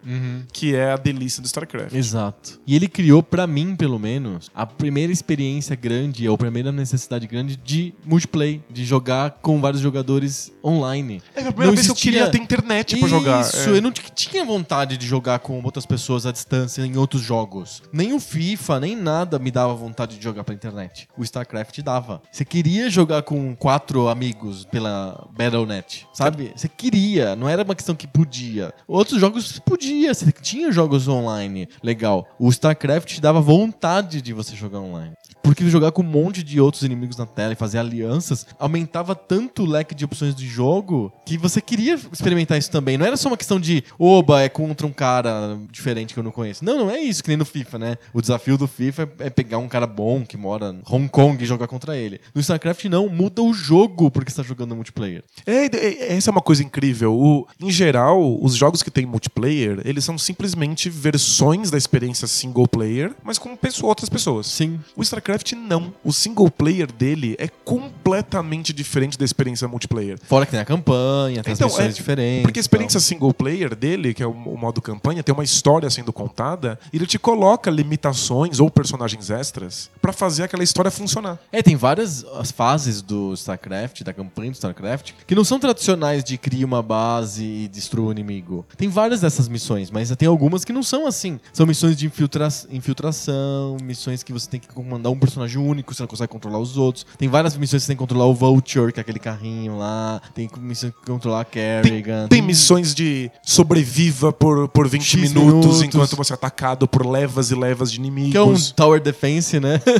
que é a delícia do StarCraft. Exato. E ele criou, pra mim, pelo menos, a primeira experiência grande, ou a primeira necessidade grande de multiplayer, de jogar com vários jogadores online. É a primeira Não vez que eu existia- queria ter internet pra jogar. Isso, É. eu não tinha vontade de jogar com outras pessoas à distância em outros jogos. Nem o FIFA, nem nada me dava vontade de jogar pela internet. O StarCraft dava. Você queria jogar com quatro amigos pela Battle.net, sabe? Você queria, não era uma questão que podia. Outros jogos podia, você tinha jogos online. Legal. O StarCraft dava vontade de você jogar online. Porque jogar com um monte de outros inimigos na tela e fazer alianças aumentava tanto o leque de opções de jogo que você queria experimentar isso também. Não era só uma questão de, oba, é contra um cara diferente que eu não conheço. Não, não é isso que nem no FIFA, né? O desafio do FIFA é é pegar um cara bom que mora em Hong Kong e jogar contra ele. No StarCraft, não. Muda o jogo porque você tá jogando multiplayer. É, é, essa é uma coisa incrível. O, em geral, os jogos que tem multiplayer, eles são simplesmente versões da experiência single player, mas com pessoa- outras pessoas. Sim. O StarCraft não. O single player dele é completamente diferente da experiência multiplayer. Fora que tem a campanha, tem Então, as missões é- diferentes. Porque a experiência tal. single player dele, que é o, o modo campanha, tem uma história sendo contada, e ele te coloca limitações ou personagens extras pra fazer aquela história funcionar. É, tem várias as fases do StarCraft, da campanha do StarCraft, que não são tradicionais de criar uma base e destruir o inimigo. Tem várias dessas missões, mas tem algumas que não são assim. São missões de infiltra infiltração, missões que você tem que comandar um personagem único, você não consegue controlar os outros. Tem várias missões que você tem que controlar o Vulture, que é aquele carrinho lá. Tem missões que controlar a Tem, Kerrigan. tem missões de sobreviva por, por 20 X minutos, minutos. enquanto você é atacado por levas e levas de inimigos. Que é um Tower Defense, né?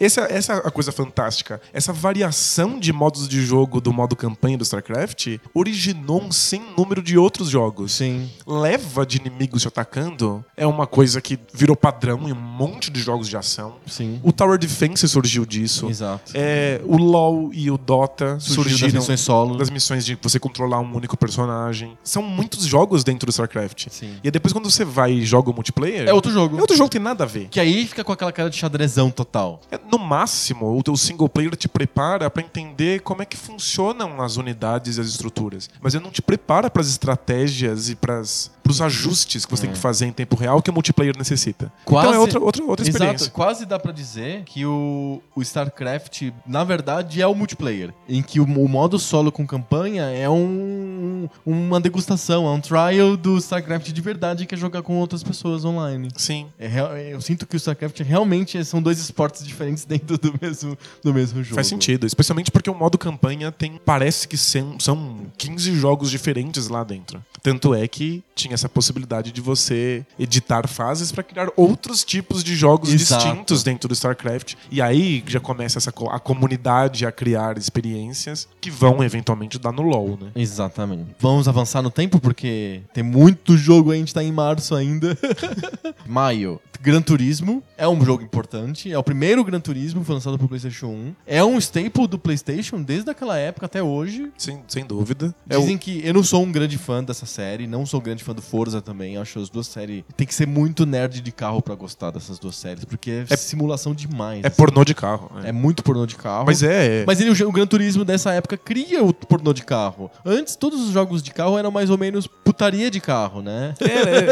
Essa, essa é a coisa fantástica. Essa variação de modos de jogo do modo campanha do StarCraft originou um sem número de outros jogos. Sim. Leva de inimigos te atacando é uma coisa que virou padrão em um monte de jogos de ação. Sim. O Tower Defense surgiu disso. Exato. É, o LoL e o Dota Surgiu das surgiram missões solo. das missões de você controlar um único personagem. São muitos jogos dentro do StarCraft. Sim. E aí depois quando você vai e joga o multiplayer, É outro jogo. é outro jogo tem nada a ver. Que aí fica com aquela cara de xadrezão total. É, No máximo, o teu single player te prepara pra entender como é que funcionam as unidades e as estruturas. Mas ele não te prepara pras estratégias e pras, pros ajustes que você tem que fazer em tempo real que o multiplayer necessita. Quase- Então é outra, outra, outra experiência. Exato, quase dá pra dizer que o, o StarCraft, na verdade, é o multiplayer. Em que o, o modo solo com campanha é um, um- uma degustação, é um trial do StarCraft de verdade que é jogar com outras pessoas online. Sim. É é- eu sinto que o StarCraft realmente são dois esportes diferentes dentro do mesmo, do mesmo jogo. Faz sentido, especialmente porque o modo campanha tem parece que são, são 15 jogos diferentes lá dentro. Tanto é que tinha essa possibilidade de você editar fases para criar outros tipos de jogos Exato. distintos dentro do StarCraft. E aí já começa essa a comunidade a criar experiências que vão eventualmente dar no LoL, né? Exatamente. Vamos avançar no tempo porque tem muito jogo, a gente tá em março ainda. Maio. Gran Turismo é um jogo importante, é o primeiro Gran Turismo foi lançado pro PlayStation 1. É um staple do PlayStation desde aquela época até hoje. Sem, sem dúvida. É o- Dizem que eu não sou um grande fã dessa série, não sou grande fã do Forza também. Acho as duas séries. Tem que ser muito nerd de carro pra gostar dessas duas séries, porque é, É- simulação demais. é assim. pornô de carro. é. É muito pornô de carro. Mas é. é- Mas ele, o Gran Turismo dessa época cria o pornô de carro. Antes, todos os jogos de carro eram mais ou menos putaria de carro, né? é, é,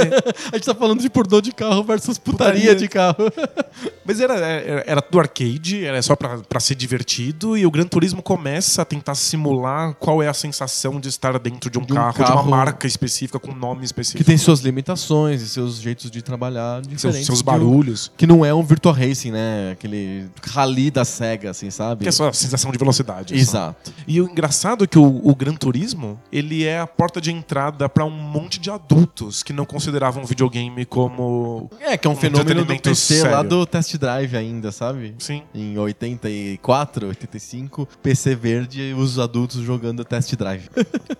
é. A gente tá falando de pornô de carro versus putaria, Putaria. de carro. Mas era, era, era do arcade, era só pra, pra ser divertido, e o Gran Turismo começa a tentar simular qual é a sensação de estar dentro de um, De um carro, de carro- uma marca específica, com um nome específico. que tem suas limitações e seus jeitos de trabalhar seus, diferentes. seus de um- barulhos. Que não é um Virtua Racing, né? Aquele rally da SEGA, assim, sabe? Que é só a sensação de velocidade. só. Exato. E o engraçado é que o, o Gran Turismo, ele é a porta de entrada pra um monte de adultos que não consideravam videogame como... É, que é um, Um fenômeno do PC lá sério. do Test Drive ainda, sabe? Sim. Em 84, 85, PC verde e os adultos jogando Test Drive.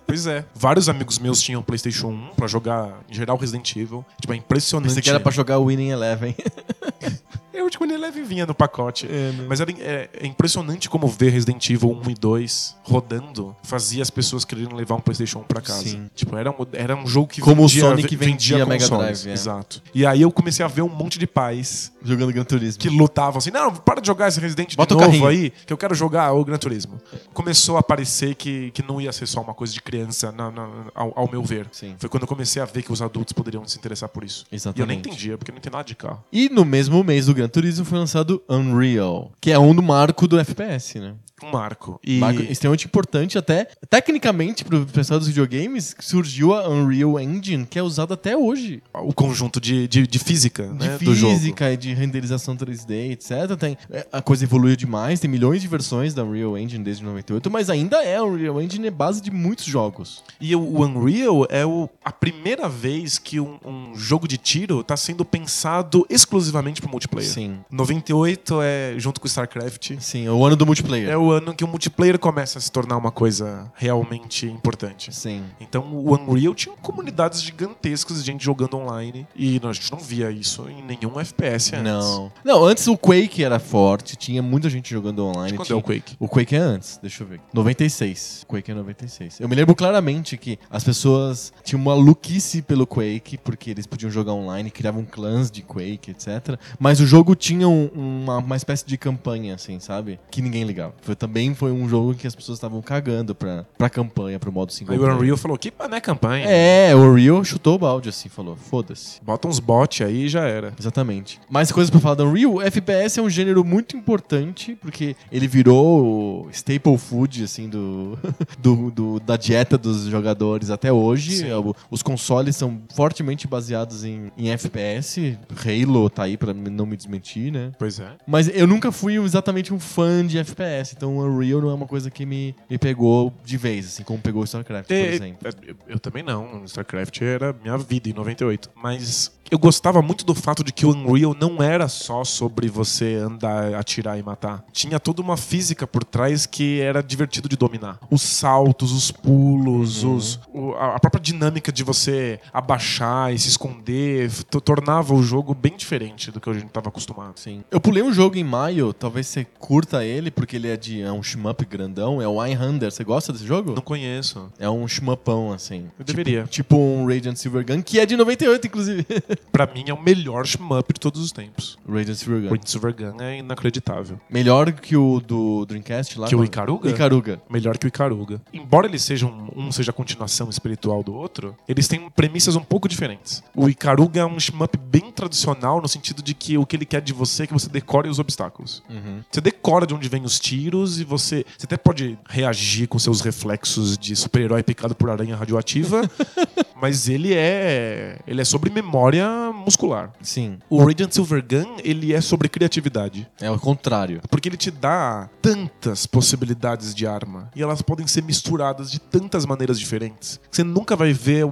Pois é. Vários amigos meus tinham PlayStation 1 pra jogar, em geral, Resident Evil. Tipo, é impressionante. Pensei que era pra jogar Winning Eleven. Eu, tipo, ele leve vinha no pacote. É, né? Mas era, é, é impressionante como ver Resident Evil 1 e 2 rodando fazia as pessoas quererem levar um PlayStation 1 pra casa. Sim. Tipo, era um, era um jogo que Como o vendia, Sonic ve- vendia Mega. Drive, é. Exato. E aí eu comecei a ver um monte de pais jogando Gran Turismo. que lutavam assim: não, para de jogar esse Resident Bota o de novo carrinho." aí, que eu quero jogar o Gran Turismo. Começou a parecer que, que não ia ser só uma coisa de criança, na- na- ao, ao meu ver. Sim. Foi quando eu comecei a ver que os adultos poderiam se interessar por isso. E eu nem Exatamente. entendia, porque não entendi nada de carro. E no mesmo mês do Gran Turismo foi lançado Unreal, que é um do marco do FPS, né? Um marco. E... Marco extremamente importante até, tecnicamente, pro pessoal dos videogames, surgiu a Unreal Engine, que é usada até hoje. o conjunto de, de, de física, De né, do jogo. física e de renderização 3D, etc. Tem, é, a coisa evoluiu demais, tem milhões de versões da Unreal Engine desde 98, mas ainda é, a Unreal Engine é base de muitos jogos. E o o Unreal é o, a primeira vez que um, um jogo de tiro está sendo pensado exclusivamente para multiplayer. Sim. 98 é, junto com StarCraft, Sim, é o ano do multiplayer. é o ano que o multiplayer começa a se tornar uma coisa realmente importante. Sim. Então o Unreal tinha comunidades gigantescas de gente jogando online e a gente não via isso em nenhum FPS antes. Não. Não, antes o Quake era forte, tinha muita gente jogando online. Quando é tinha- o Quake? O Quake é antes, deixa eu ver. 96. O Quake é 96. Eu me lembro claramente que as pessoas tinham uma louquice pelo Quake, porque eles podiam jogar online, criavam clãs de Quake, etc. Mas o jogo tinha um- uma, uma espécie de campanha, assim, sabe? Que ninguém ligava. Foi, também foi um jogo que as pessoas estavam cagando pra, pra campanha, pro modo single Aí o. Unreal falou, que não é campanha. É, o Unreal chutou o balde, assim, falou, foda-se. Bota uns bots aí e já era. Exatamente. Mais coisas pra falar do Unreal. FPS é um gênero muito importante, porque ele virou o staple food, assim, do, do, do- da dieta dos jogadores até hoje. Sim. O- Os consoles são fortemente baseados em, em FPS. Halo tá aí pra não me desmentir, né? Pois é. Mas eu nunca fui exatamente um fã de FPS, então o Unreal não é uma coisa que me, me pegou de vez, assim, como pegou o StarCraft, por exemplo. é, eu, eu também não. StarCraft era minha vida em 98. Mas eu gostava muito do fato de que o Unreal não era só sobre você andar, atirar e matar. Tinha toda uma física por trás que era divertido de dominar. Os saltos, os pulos, os, o- a própria dinâmica de você abaixar e se esconder to- tornava o jogo bem diferente do que a gente estava acostumado. Sim. Eu pulei um jogo em maio, talvez você curta ele, porque ele é de é um shmup grandão, é o Einhander. Você gosta desse jogo? Não conheço. É um shmupão, assim. Eu Tipo- deveria. Tipo um Radiant Silvergun, que é de 98, inclusive. Pra mim é o melhor shmup de todos os tempos. Radiant Silvergun. Point Silvergun é inacreditável. Melhor que o do Dreamcast lá. Que o Icaruga? Icaruga. melhor que o Icaruga. Embora eles sejam um seja a continuação espiritual do outro, eles têm premissas um pouco diferentes. O Icaruga é um shmup bem tradicional no sentido de que o que ele quer de você é que você decore os obstáculos. Uhum. Você decora de onde vêm os tiros e você. Você até pode reagir com seus reflexos de super-herói picado por aranha radioativa, mas ele é. Ele é sobre memória muscular. Sim. O Radiant Silver Gun, ele é sobre criatividade. É o contrário. Porque ele te dá tantas possibilidades de arma. E elas podem ser misturadas de tantas maneiras diferentes. Você nunca vai ver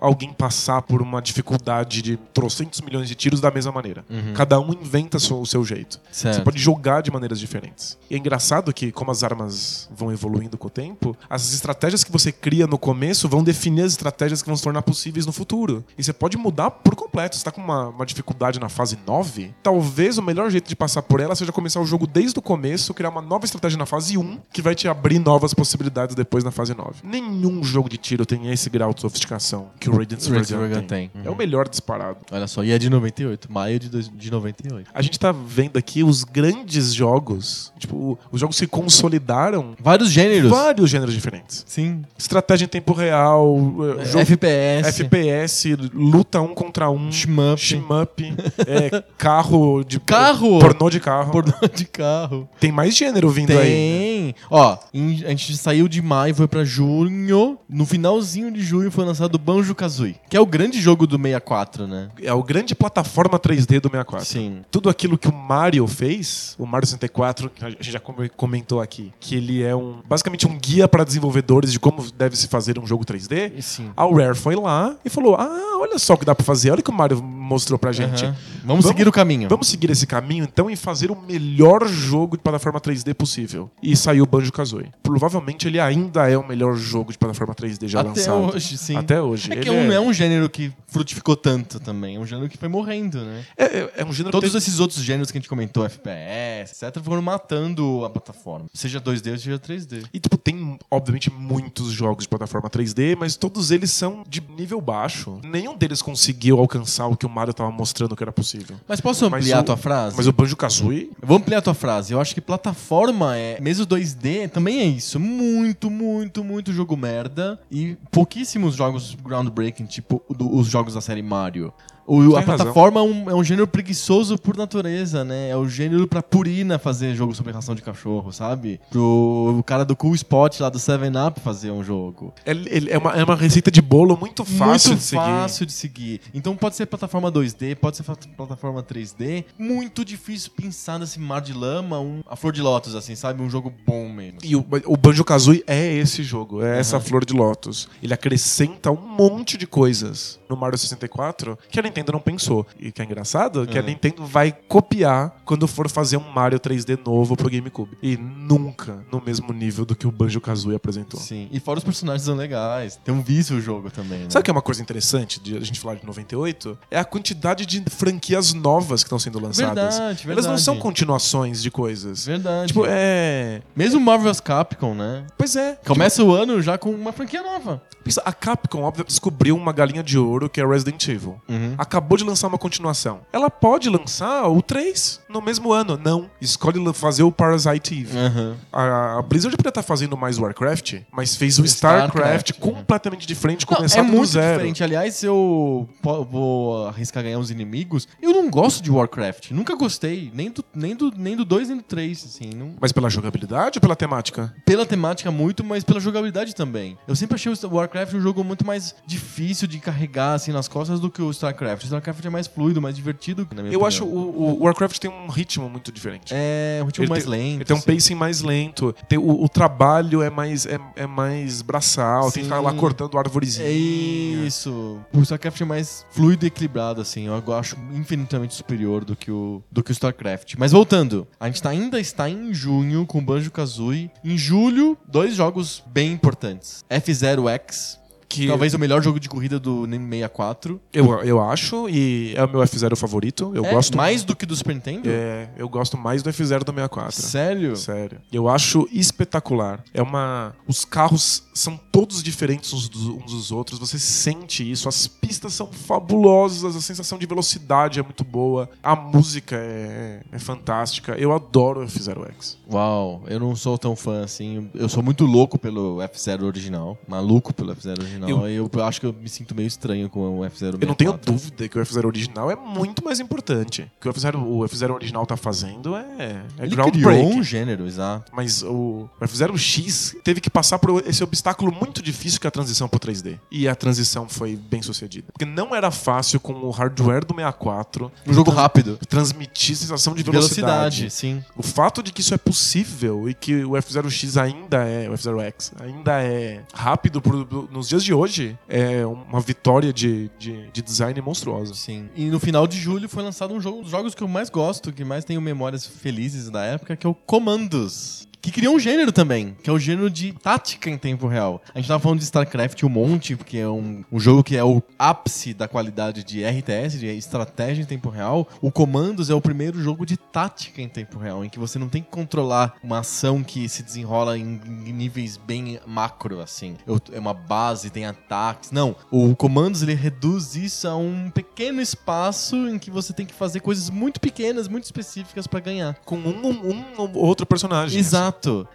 alguém passar por uma dificuldade de trocentos milhões de tiros da mesma maneira. Cada um inventa o seu jeito. Certo. Você pode jogar de maneiras diferentes. E é engraçado que, como as armas vão evoluindo com o tempo, as estratégias que você cria no começo vão definir as estratégias que vão se tornar possíveis no futuro. E você pode mudar por completo. Você tá com uma, uma dificuldade na fase 9, talvez o melhor jeito de passar por ela seja começar o jogo desde o começo, criar uma nova estratégia na fase 1, que vai te abrir novas possibilidades depois na fase 9. Nenhum jogo de tiro tem esse grau de sofisticação que o Radiant Gun tem. tem. É o melhor disparado. Olha só, e é de 98, maio de, de 98. A gente tá vendo aqui os grandes jogos, tipo, os jogos que consolidaram Vários gêneros. vários gêneros diferentes. Sim. Estratégia em tempo real, eh, jogo FPS. FPS, luta um contra um, Shmup. shmup, é, carro de Carro! pornô de carro. Pornô de carro. Tem mais gênero vindo aí. Tem. Ó, a gente saiu de maio, foi pra junho. No finalzinho de junho foi lançado o Banjo Kazooie, que é o grande jogo do 64, né? É o grande plataforma 3D do 64. Sim. Tudo aquilo que o Mario fez, o Mario 64, que a gente já come- comentou aqui, que ele é um basicamente um guia para desenvolvedores de como deve se fazer um jogo 3D. E sim. A Rare foi lá e falou: Ah, olha só o que dá pra fazer, olha que o Mario mostrou pra gente. Aham. Vamos, seguir o caminho. Vamos seguir esse caminho então e fazer o melhor jogo de plataforma 3D possível. E saiu o Banjo Kazooie. Provavelmente ele ainda é o melhor jogo de plataforma 3D já Até lançado. hoje, sim. Até hoje. É que Ele não é um gênero que frutificou tanto também. É um gênero que foi morrendo, né? é, é- é um gênero Todos esses outros gêneros que a gente comentou, FPS, etc., foram matando a plataforma. Seja 2D ou seja 3D. E, tipo, tem, obviamente, muitos jogos de plataforma 3D, mas todos eles são de nível baixo. Nenhum deles conseguiu alcançar o que o Mario tava mostrando que era possível. Mas posso Mas ampliar o- a tua frase? Mas o Banjo-Kazooie... Eu Vou ampliar a tua frase. Eu acho que plataforma é. Mesmo 2D também é isso. Muito, muito, muito jogo merda. E pouquíssimos jogos groundbreaking, tipo do- os jogos da série Mario. O- a plataforma é um, é um gênero preguiçoso por natureza, né? É o gênero pra Purina fazer jogo sobre ração de cachorro, sabe? Pro o cara do Cool Spot lá do 7-Up fazer um jogo. Ele é, uma, é uma receita de bolo muito fácil muito de seguir. fácil de seguir. Então pode ser plataforma 2D, pode ser plataforma 3D. Muito difícil pensar nesse mar de lama, um, a flor de lótus, assim, sabe? Um jogo bom mesmo. E o, o Banjo-Kazooie é esse jogo, é essa flor de lótus. Ele acrescenta um monte de coisas no Mario 64 que a Nintendo não pensou. E que é engraçado, que a Uhum. Nintendo vai copiar quando for fazer um Mario 3D novo pro GameCube. E nunca no mesmo nível do que o Banjo-Kazooie apresentou. Sim. E fora os personagens são legais. Tem um vício o jogo também. Né? Sabe o que é uma coisa interessante de a gente falar de 98? É a quantidade de franquias novas que estão sendo lançadas. Verdade, Elas não verdade. são continuações de coisas. Verdade. Tipo, é. Mesmo Marvel's Capcom, né? Pois é. Começa o ano já com uma franquia nova. Pensa, a Capcom, óbvio, descobriu uma galinha de ouro que é Resident Evil. Uhum. Acabou de lançar uma continuação. Ela pode lançar o 3 no mesmo ano. Não. Escolhe fazer o Parasite Eve. Uhum. A a Blizzard poderia estar fazendo mais Warcraft, mas fez o StarCraft, StarCraft, completamente diferente, Não, começar é do muito zero. diferente. Aliás, se eu vou arriscar ganhar uns inimigos, eu não gosto de Warcraft. Nunca gostei. Nem do 2, nem do, nem do dois, nem do 3, assim. Não... Mas pela jogabilidade ou pela temática? Pela temática muito, mas pela jogabilidade também. Eu sempre achei o Warcraft um jogo muito mais difícil de carregar, assim, nas costas do que o StarCraft. O StarCraft é mais fluido, mais divertido, Eu opinião. acho o, o Warcraft tem um ritmo muito diferente. É, um ritmo Ele mais tem- lento. Ele tem um assim. pacing mais lento. Tem, o, o trabalho é mais, é, é mais braçal. Tem que Sim. ficar lá cortando arvorezinha. É isso. O StarCraft é mais fluido e equilibrado, assim. Eu acho infinitamente superior do que o, do que o StarCraft. Mas voltando, a gente tá- ainda está em junho com Banjo Kazooie. Em julho, dois jogos bem importantes: F0X. Que Talvez o melhor jogo de corrida do Nintendo 64. eu, eu acho, e é o meu F0 favorito. Eu É, gosto mais do que do Super Nintendo? É, eu gosto mais do F0 do 64. Sério? Sério. Eu acho espetacular. É uma. Os carros são todos diferentes uns dos, uns dos outros. Você sente isso. As pistas são fabulosas. A sensação de velocidade é muito boa. A música é, é fantástica. Eu adoro o F0X. Uau, eu não sou tão fã assim. Eu sou muito louco pelo F0 original. Maluco pelo F0 original. Original. Eu- Eu, acho que eu me sinto meio estranho com o F-Zero. Eu não tenho dúvida que o F-Zero original é muito mais importante. O que o F-Zero o F-Zero original tá fazendo é, é Ele groundbreaking. criou um gênero, exato. Mas o F-Zero X teve que passar por esse obstáculo muito difícil que é a transição pro 3D. E a transição foi bem sucedida. Porque não era fácil com o hardware do 64 Um jogo rápido. transmitir sensação de velocidade. Velocidade, sim. O fato de que isso é possível e que o F-Zero X ainda é, o F-Zero X, ainda é rápido pro- pro- nos dias de hoje, é uma vitória de, de, de design monstruosa. Sim. E no final de julho foi lançado um jogo, um dos jogos que eu mais gosto, que mais tenho memórias felizes da época, que é o Commandos. Que criou um gênero também, que é o gênero de tática em tempo real. A gente tava falando de StarCraft um monte, porque é um, um jogo que é o ápice da qualidade de RTS, de estratégia em tempo real. O Commandos é o primeiro jogo de tática em tempo real, em que você não tem que controlar uma ação que se desenrola em, em níveis bem macro, assim. Eu- É uma base, tem ataques. Não, o Commandos ele reduz isso a um pequeno espaço em que você tem que fazer coisas muito pequenas, muito específicas pra ganhar. Com um, um, um ou outro personagem. Exato.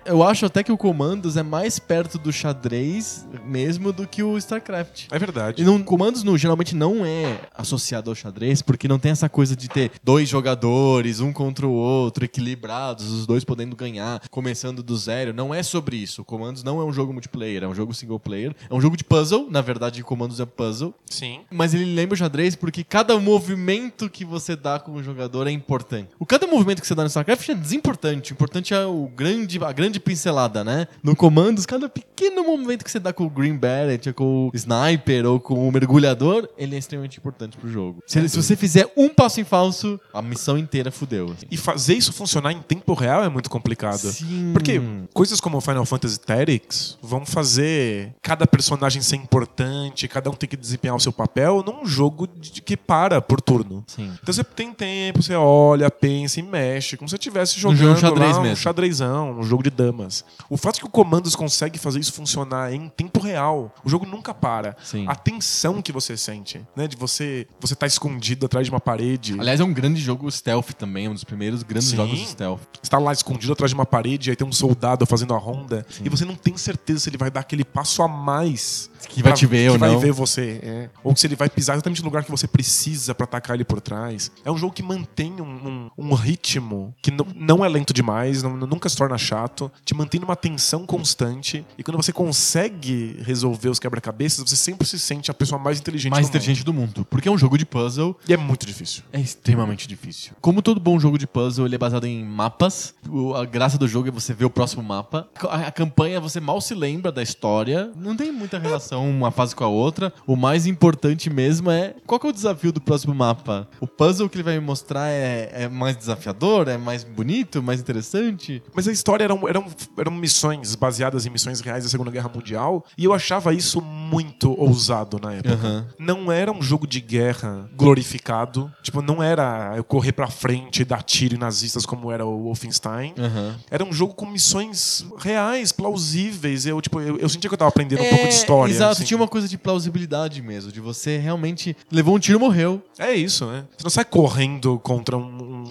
Eu acho até que o Commandos é mais perto do xadrez mesmo do que o StarCraft. É verdade. E não, comandos no, geralmente não é associado ao xadrez, porque não tem essa coisa de ter dois jogadores, um contra o outro, equilibrados, os dois podendo ganhar, começando do zero. Não é sobre isso. O Comandos não é um jogo multiplayer, é um jogo single player. É um jogo de puzzle, na verdade, Comandos é puzzle. Sim. Mas ele lembra o xadrez porque cada movimento que você dá com o jogador é importante. O cada movimento que você dá no StarCraft é desimportante. O importante é o grande, a grande pincelada, né? No comandos, cada pequeno movimento que você dá com o Green Beret, ou com o Sniper, ou com o Mergulhador, ele é extremamente importante pro jogo. Se, se você fizer um passo em falso, a missão inteira fudeu. assim. E fazer isso funcionar em tempo real é muito complicado. Sim. Porque coisas como Final Fantasy Tactics vão fazer cada personagem ser importante, cada um tem que desempenhar o seu papel num jogo de- que para por turno. Sim. Então você tem tempo, você olha, pensa e mexe, como se você estivesse jogo jogando xadrez lá um mesmo. xadrezão, um jogo de damas. O fato que o Comandos consegue fazer isso funcionar em tempo real, o jogo nunca para. Sim. A tensão que você sente, né, de você você tá escondido atrás de uma parede. Aliás, é um grande jogo stealth também, um dos primeiros grandes Sim. jogos stealth. Você tá lá escondido atrás de uma parede, aí tem um soldado fazendo a ronda, e você não tem certeza se ele vai dar aquele passo a mais. Que vai pra- te ver que ou vai não. ver você. é. Ou se ele vai pisar exatamente no lugar que você precisa pra atacar ele por trás. É um jogo que mantém um, um- um ritmo que não- não é lento demais, não- nunca se torna chato, te mantém numa tensão constante, e quando você consegue resolver os quebra-cabeças, você sempre se sente a pessoa mais inteligente Mais do inteligente do mundo. Porque é um jogo de puzzle. E é muito difícil. É extremamente difícil. Como todo bom jogo de puzzle, ele é baseado em mapas. A graça do jogo é você ver o próximo mapa. A, a campanha, você mal se lembra da história. Não tem muita relação uma fase com a outra. O mais importante mesmo é qual que é o desafio do próximo mapa. O puzzle que ele vai me mostrar é, é mais desafiador, é mais bonito, mais interessante. Mas a história eram, eram, eram missões baseadas em missões reais da Segunda Guerra Mundial, e eu achava isso muito ousado na época. Aham. Não era um jogo de guerra glorificado. Tipo, não era eu correr pra frente e dar tiro em nazistas como era o Wolfenstein. Aham. Era um jogo com missões reais, plausíveis. Eu, tipo, eu, eu sentia que eu tava aprendendo um pouco de história. Exato, assim. tinha uma coisa de plausibilidade mesmo, de você realmente levou um tiro e morreu. É isso, né? Você não sai correndo contra um,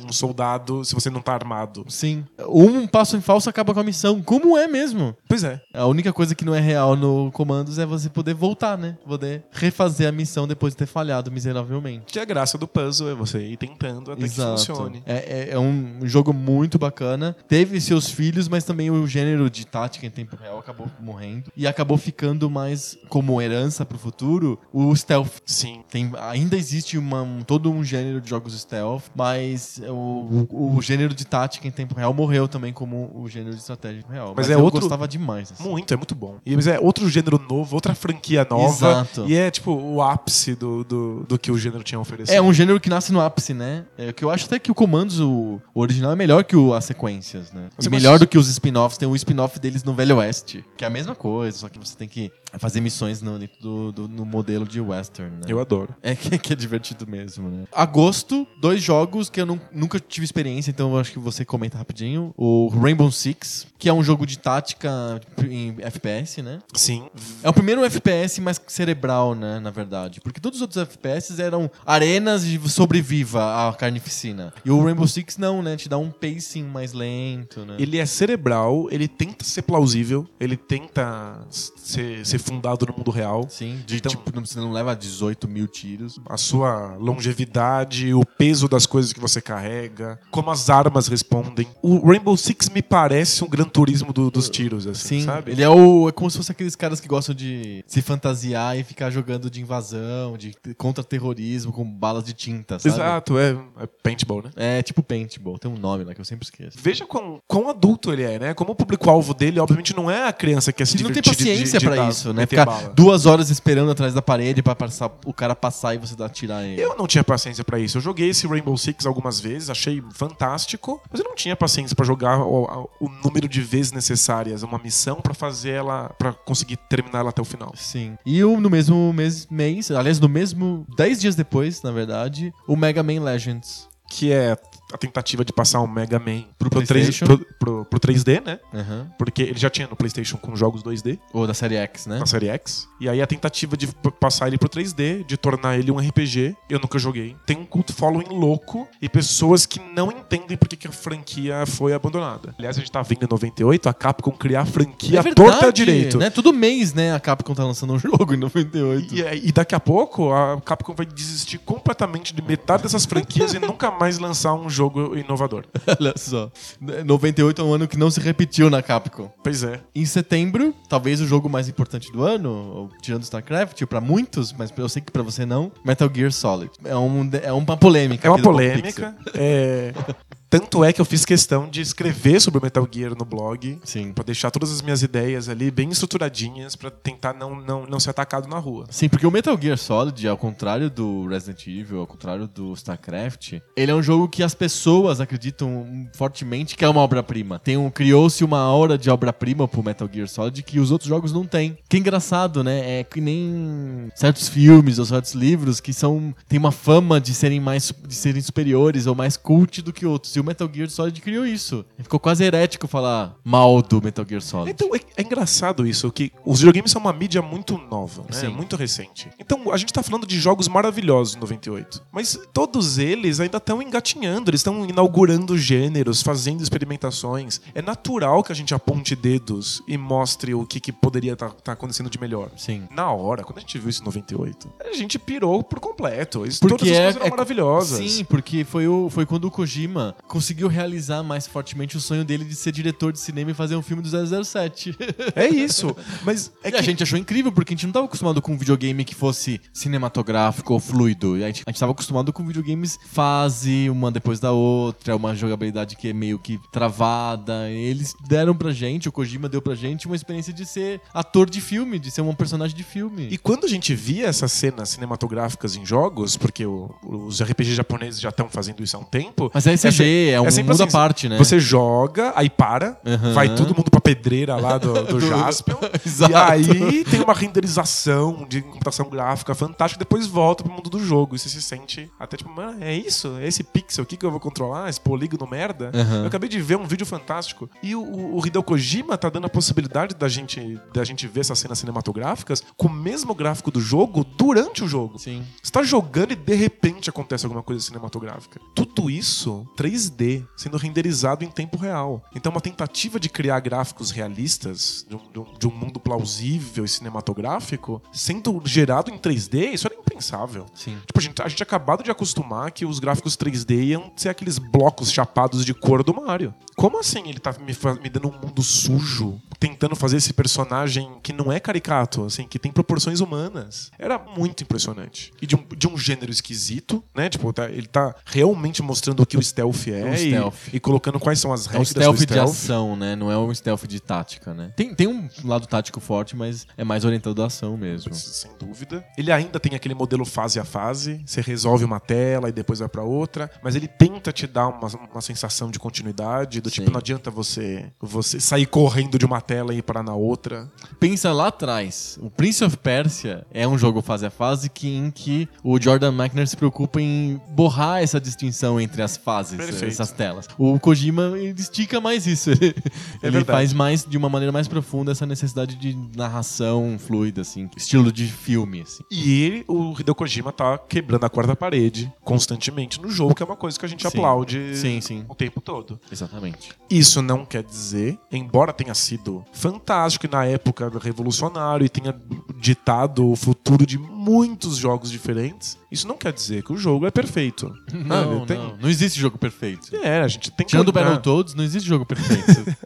um soldado se você não tá armado. Sim. Um passo em falso acaba com a missão, como é mesmo. Pois é. A única coisa que não é real no comandos é você poder voltar, né? Poder refazer a missão depois de ter falhado miseravelmente. Que a graça do puzzle é você ir tentando até que funcione. É, é- é um jogo muito bacana. Teve seus filhos, mas também o gênero de tática em tempo real acabou morrendo. E acabou ficando mais como herança pro futuro o stealth. Sim. Tem, ainda existe uma, um- todo um gênero de jogos stealth, mas o, o, gênero de tática em tempo real morreu também como o gênero de estratégia em tempo real. Mas Mas, é eu outro- gostava demais. assim. Muito, é muito bom. E, mas é outro gênero novo, outra franquia nova. Exato. E é, tipo, o ápice do, do, do que o gênero tinha a oferecer. É um gênero que nasce no ápice, né? É, que eu acho até que o Comandos, o, o original, é melhor que o, as sequências, né? Melhor do que os spin-offs. Tem um spin-off deles no Velho Oeste, que é a mesma coisa, só que você tem que fazer missões no, do, do- no modelo de western, né? Eu adoro. É que, que é divertido mesmo, né? Agosto, dois jogos que eu não, nunca tive experiência, então eu acho que você comenta rapidinho. O Rainbow Six, que é um jogo de tática em FPS, né? Sim. É o primeiro FPS mais cerebral, né, na verdade. Porque todos os outros FPS eram arenas de sobreviva a carnificina. E o Rainbow Six não, né? Te dá um pacing mais lento, né? Ele é cerebral, ele tenta ser plausível, ele tenta ser, ser fundado no mundo real. Sim, de Então- tipo, você não leva 18 mil tiros. A sua longevidade, o peso das coisas que você carrega, como as armas respondem. O Rainbow Six me parece um gran turismo do- dos tiros, assim, Sim, sabe? ele é o. É como se fosse aqueles caras que gostam de se fantasiar e ficar jogando de invasão, de contra-terrorismo com balas de tinta, sabe? Exato, é, é paintball, né? É tipo paintball, tem um nome lá que eu sempre esqueço. Veja quão, quão adulto ele é, né? Como o público-alvo dele, obviamente, não é a criança que quer se Ele não tem paciência dar- isso, né? meter Ficar bala. duas horas esperando atrás da parede pra passar, o cara passar e você dar tirar ele. Eu não tinha paciência pra isso. Eu joguei esse Rainbow Six algumas vezes, achei fantástico, mas eu não tinha paciência pra jogar o, o número de vezes necessárias uma missão pra fazer ela, Pra conseguir terminar ela até o final. Sim. E o, no mesmo mês, mês, aliás, no mesmo 10 dias depois, na verdade, o Mega Man Legends. Que é a tentativa de passar um Mega Man Pro pro, 3, PlayStation. pro, pro- pro 3D, né? Aham. Porque ele já tinha no PlayStation com jogos 2D, Ou da série X, né? na série X. E aí a tentativa de passar ele pro 3D, de tornar ele um RPG, eu nunca joguei. Tem um cult following louco e pessoas que não entendem por que, a franquia foi abandonada. Aliás, a gente tá vendo em 98 a Capcom criar a franquia É torta direito. Né? Todo mês, né, a Capcom tá lançando um jogo em 98. E, e daqui a pouco a Capcom vai desistir completamente de metade dessas franquias e nunca mais lançar um jogo inovador. Olha só. 98 é um ano que não se repetiu na Capcom. Pois é. Em setembro, talvez o jogo mais importante do ano, tirando StarCraft, pra muitos, mas eu sei que pra você não, Metal Gear Solid. É, um, é uma polêmica. É uma polêmica. É... Tanto é que eu fiz questão de escrever sobre o Metal Gear no blog. Sim. Pra deixar todas as minhas ideias ali bem estruturadinhas pra tentar não, não, não ser atacado na rua. Sim, porque o Metal Gear Solid, ao contrário do Resident Evil, ao contrário do StarCraft, ele é um jogo que as pessoas acreditam fortemente que é uma obra-prima. Tem um criou-se uma aura de obra-prima pro Metal Gear Solid que os outros jogos não têm. Que é engraçado, né? É que nem certos filmes ou certos livros que são tem uma fama de serem mais de serem superiores ou mais cult do que outros. E o Metal Gear Solid criou isso. Ficou quase herético falar mal do Metal Gear Solid. Então é, é engraçado isso, que os videogames são uma mídia muito nova, né? Sim. Muito recente. Então a gente tá falando de jogos maravilhosos em 98. Mas todos eles ainda estão engatinhando, eles estão inaugurando gêneros, fazendo experimentações. É natural que a gente aponte dedos e mostre o que, que poderia estar acontecendo de melhor. Sim. Na hora, quando a gente viu isso em 98, a gente pirou por completo. Isso, Porque todas as é, coisas eram é- maravilhosas. Sim, porque foi, o, foi quando o Kojima conseguiu realizar mais fortemente o sonho dele de ser diretor de cinema e fazer um filme do 007. É isso. Mas é e que a gente achou incrível, porque a gente não estava acostumado com um videogame que fosse cinematográfico ou fluido. A gente, a gente tava acostumado com videogames fase, uma depois da outra, uma jogabilidade que é meio que travada. Eles deram pra gente, o Kojima deu pra gente uma experiência de ser ator de filme, de ser um personagem de filme. E quando a gente via essas cenas cinematográficas em jogos, porque o- os RPG japoneses já estão fazendo isso há um tempo. Mas é CG, é, um sempre mundo à assim, parte, né? Você joga, aí para, Aham. vai todo mundo pra pedreira lá do, do Jaspion. e aí tem uma renderização de computação gráfica fantástica, depois volta pro mundo do jogo. E você se sente até tipo, mano, é isso? É esse pixel aqui que eu vou controlar? Esse polígono merda? Aham. Eu acabei de ver um vídeo fantástico. E o, o, Hideo Kojima tá dando a possibilidade da gente, da gente ver essas cenas cinematográficas com o mesmo gráfico do jogo durante o jogo. Sim. Você tá jogando e de repente acontece alguma coisa cinematográfica. Tudo isso 3D, sendo renderizado em tempo real. Então, uma tentativa de criar gráficos realistas, de um, de um- mundo plausível e cinematográfico, sendo gerado em 3D, isso era impensável. Sim. Tipo, a gente, a gente acabado de acostumar que os gráficos 3D iam ser aqueles blocos chapados de cor do Mario. Como assim ele tá me, me dando um mundo sujo, tentando fazer esse personagem que não é caricato, assim, que tem proporções humanas? Era muito impressionante. E de um, de um gênero esquisito, né? Tipo, tá- ele tá realmente mostrando o que o stealth é, o e- stealth. E, colocando quais são as É um regras stealth do de stealth. ação, né? Não é um stealth de tática, né? Tem, tem um lado tático forte, mas é mais orientado à ação mesmo. Sem dúvida. Ele ainda tem aquele modelo fase a fase. Você resolve uma tela e depois vai pra outra. Mas ele tenta te dar uma, uma sensação de continuidade. Do tipo, Sim. não adianta você, você sair correndo de uma tela e ir parar na outra. Pensa lá atrás. O Prince of Persia é um jogo fase a fase que, em que o Jordan Mechner se preocupa em borrar essa distinção entre as fases, Perfeito. Essas telas. O Kojima ele estica mais isso. Ele, ele É verdade. faz mais, de uma maneira mais profunda, essa necessidade de narração fluida, assim. Estilo de filme, assim. E ele, o Hideo Kojima tá quebrando a quarta parede constantemente no jogo, que é uma coisa que a gente Sim. aplaude Sim, sim. o tempo todo. Exatamente. Isso não quer dizer, embora tenha sido fantástico e na época revolucionário e tenha ditado o futuro de muitos jogos diferentes, isso não quer dizer que o jogo é perfeito. Não, tem- não. Não existe jogo perfeito. É, a gente tem que Tirando o. Battletoads, não existe jogo perfeito.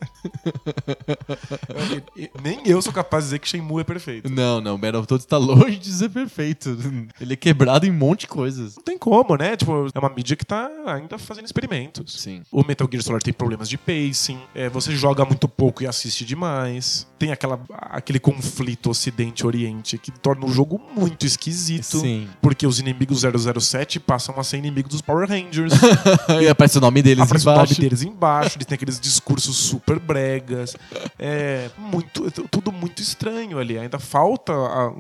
Nem eu sou capaz de dizer que Shenmue é perfeito. não, não. Battletoads tá longe de ser perfeito. Ele é quebrado em um monte de coisas. Não tem como, né? Tipo, é uma mídia que tá ainda fazendo experimentos. Sim. O Metal Gear Solid tem problemas de pacing, é, você joga muito pouco e assiste demais. Tem aquela, aquele conflito Ocidente-Oriente que torna o jogo muito esquisito. Sim. Porque os inimigos 007 passam a ser inimigos dos Power Rangers. e aparece o nome deles Aparece o embaixo. nome deles embaixo, eles têm aqueles discursos super bregas. É muito, tudo muito estranho ali. Ainda falta a,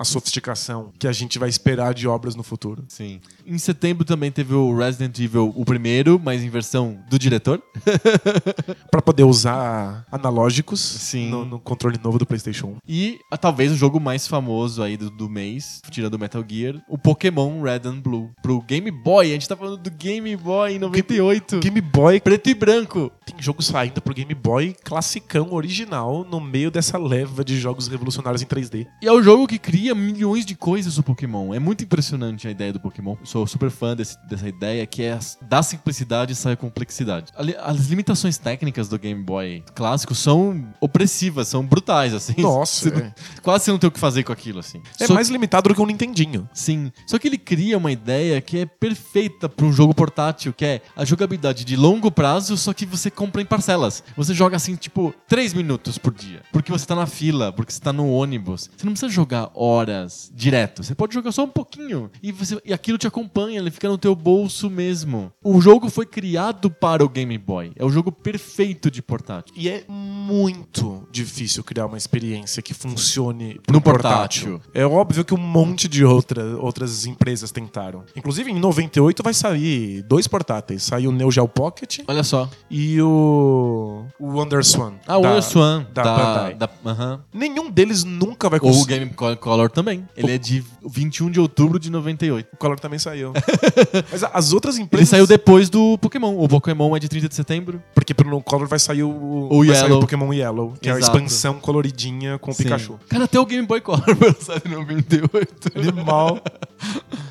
a sofisticação que a gente vai esperar de obras no futuro. Sim. Em setembro também teve o Resident Evil, o primeiro, mas em versão do diretor. Pra poder usar analógicos Sim. No, no controle novo do PlayStation 1. E ah, talvez o jogo mais famoso aí do, do mês, tirando o Metal Gear, o Pokémon Red and Blue. Pro Game Boy, a gente tá falando do Game Boy em 98. Game Boy Preto e branco. Tem jogo saindo pro Game Boy classicão original no meio dessa leva de jogos revolucionários em 3D. E é o jogo que cria milhões de coisas o Pokémon. É muito impressionante a ideia do Pokémon. Eu sou super fã desse- dessa ideia, que é da simplicidade sai a complexidade. As limitações técnicas do Game Boy clássico são opressivas, são brutais, assim. Nossa, Você não- é. quase você não tem o que fazer com aquilo, assim. É Só mais limitado do que um Nintendinho. Sim. Só que ele cria uma ideia que é perfeita para um jogo portátil, que é a jogabilidade de longo prazo, só que você compra em parcelas. Você joga assim, tipo, 3 minutos por dia. Porque você tá na fila, porque você tá no ônibus. Você não precisa jogar horas direto. Você pode jogar só um pouquinho. E, você, e aquilo te acompanha, ele fica no teu bolso mesmo. O jogo foi criado para o Game Boy. É o jogo perfeito de portátil. E é muito difícil criar uma experiência que funcione No portátil. É óbvio que um monte de outra, outras empresas tentaram. Inclusive, em 98 vai sair dois portáteis. Saiu o Neo Geo Pocket Olha só. e o, o WonderSwan. Ah, o da- Wonder Swan. da da, Bandai. da- aham. Nenhum deles nunca vai Ou o conseguir. Game Col- Color também. Ele é de 21 de outubro de 98. O Color também saiu. Mas as outras Ele empresas... saiu depois do Pokémon. O Pokémon é de 30 de setembro. Porque pro Color vai sair o, O vai sair o Pokémon Yellow, que é a Exato. expansão coloridinha com o Sim. Pikachu. Cara, até o Game Boy Color lançado em 98. Animal.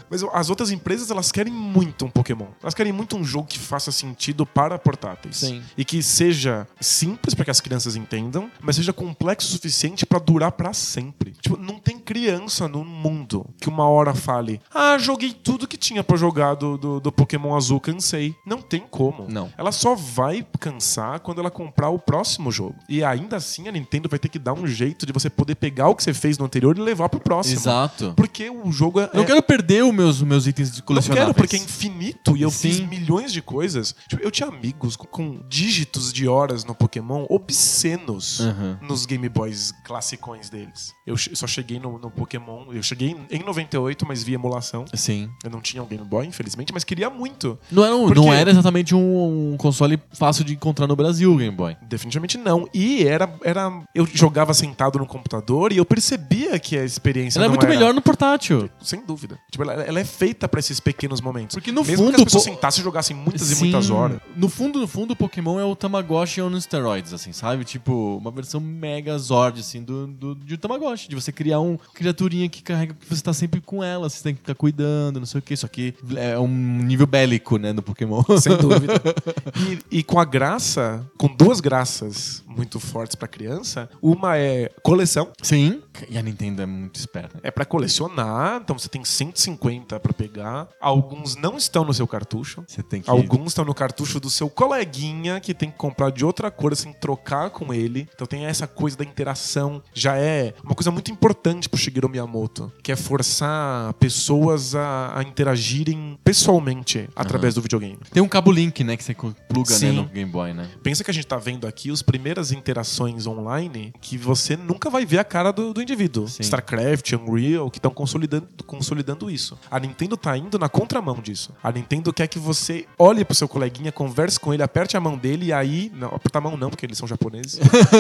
Mas as outras empresas, elas querem muito um Pokémon. Elas querem muito um jogo que faça sentido para portáteis. Sim. E que seja simples para que as crianças entendam, mas seja complexo o suficiente para durar para sempre. Tipo, não tem criança no mundo que uma hora fale: Ah, joguei tudo que tinha pra jogar do, do, do Pokémon Azul, cansei. Não tem como. Não. Ela só vai cansar quando ela comprar o próximo jogo. E ainda assim a Nintendo vai ter que dar um jeito de você poder pegar o que você fez no anterior e levar pro próximo. Exato. Porque o jogo é. Não quero perder os meus, meus itens de Não colecionáveis. quero, porque é infinito e eu Sim. fiz milhões de coisas. Tipo, eu tinha amigos com, com dígitos de horas no Pokémon obscenos Aham. nos Game Boys classicões deles. Eu só cheguei no, no Pokémon, eu cheguei em 98, mas vi emulação. Sim. Eu não tinha um Game Boy, infelizmente, mas queria muito. Não era, um- Porque- não era exatamente um, um console fácil de encontrar no Brasil, o Game Boy. Definitivamente não. E era, era. Eu jogava sentado no computador e eu percebia que a experiência Ela é muito era- melhor no portátil. Sem dúvida. Tipo, ela, ela é feita pra esses pequenos momentos. Porque no Mesmo fundo, que as pessoas pô- sentassem e jogassem muitas e Sim. muitas horas. No fundo, no fundo, o Pokémon é o Tamagotchi on steroids, assim, sabe? Tipo, uma versão mega Zord, assim, do, do, de um Tamagotchi. De você criar um criaturinha que carrega, que você tá sempre com ela, você tem que ficar cuidando, não sei o que. Só que é um nível bélico, né, no Pokémon. Sem dúvida. E, e com a graça, com duas graças muito fortes pra criança, uma é coleção, Sim. E a Nintendo é muito esperta. é pra colecionar, então você tem 150 pra pegar. Alguns não estão no seu cartucho. Você tem que. Alguns estão no cartucho do seu coleguinha que tem que comprar de outra cor, assim, trocar com ele. Então tem essa coisa da interação. Já é uma coisa muito importante pro Shigeru Miyamoto, que é forçar pessoas a, a interagirem pessoalmente através do videogame. Tem um cabo link, né, que você pluga né, no Game Boy, né? Pensa que a gente tá vendo aqui as primeiras interações online que você nunca vai ver a cara do, do indivíduo. Sim. StarCraft, Unreal, que estão consolidando, consolidando isso. A Nintendo tá indo na contramão disso. A Nintendo quer que você olhe pro seu coleguinha, converse com ele, aperte a mão dele e aí. Não, apertar a mão não, porque eles são japoneses.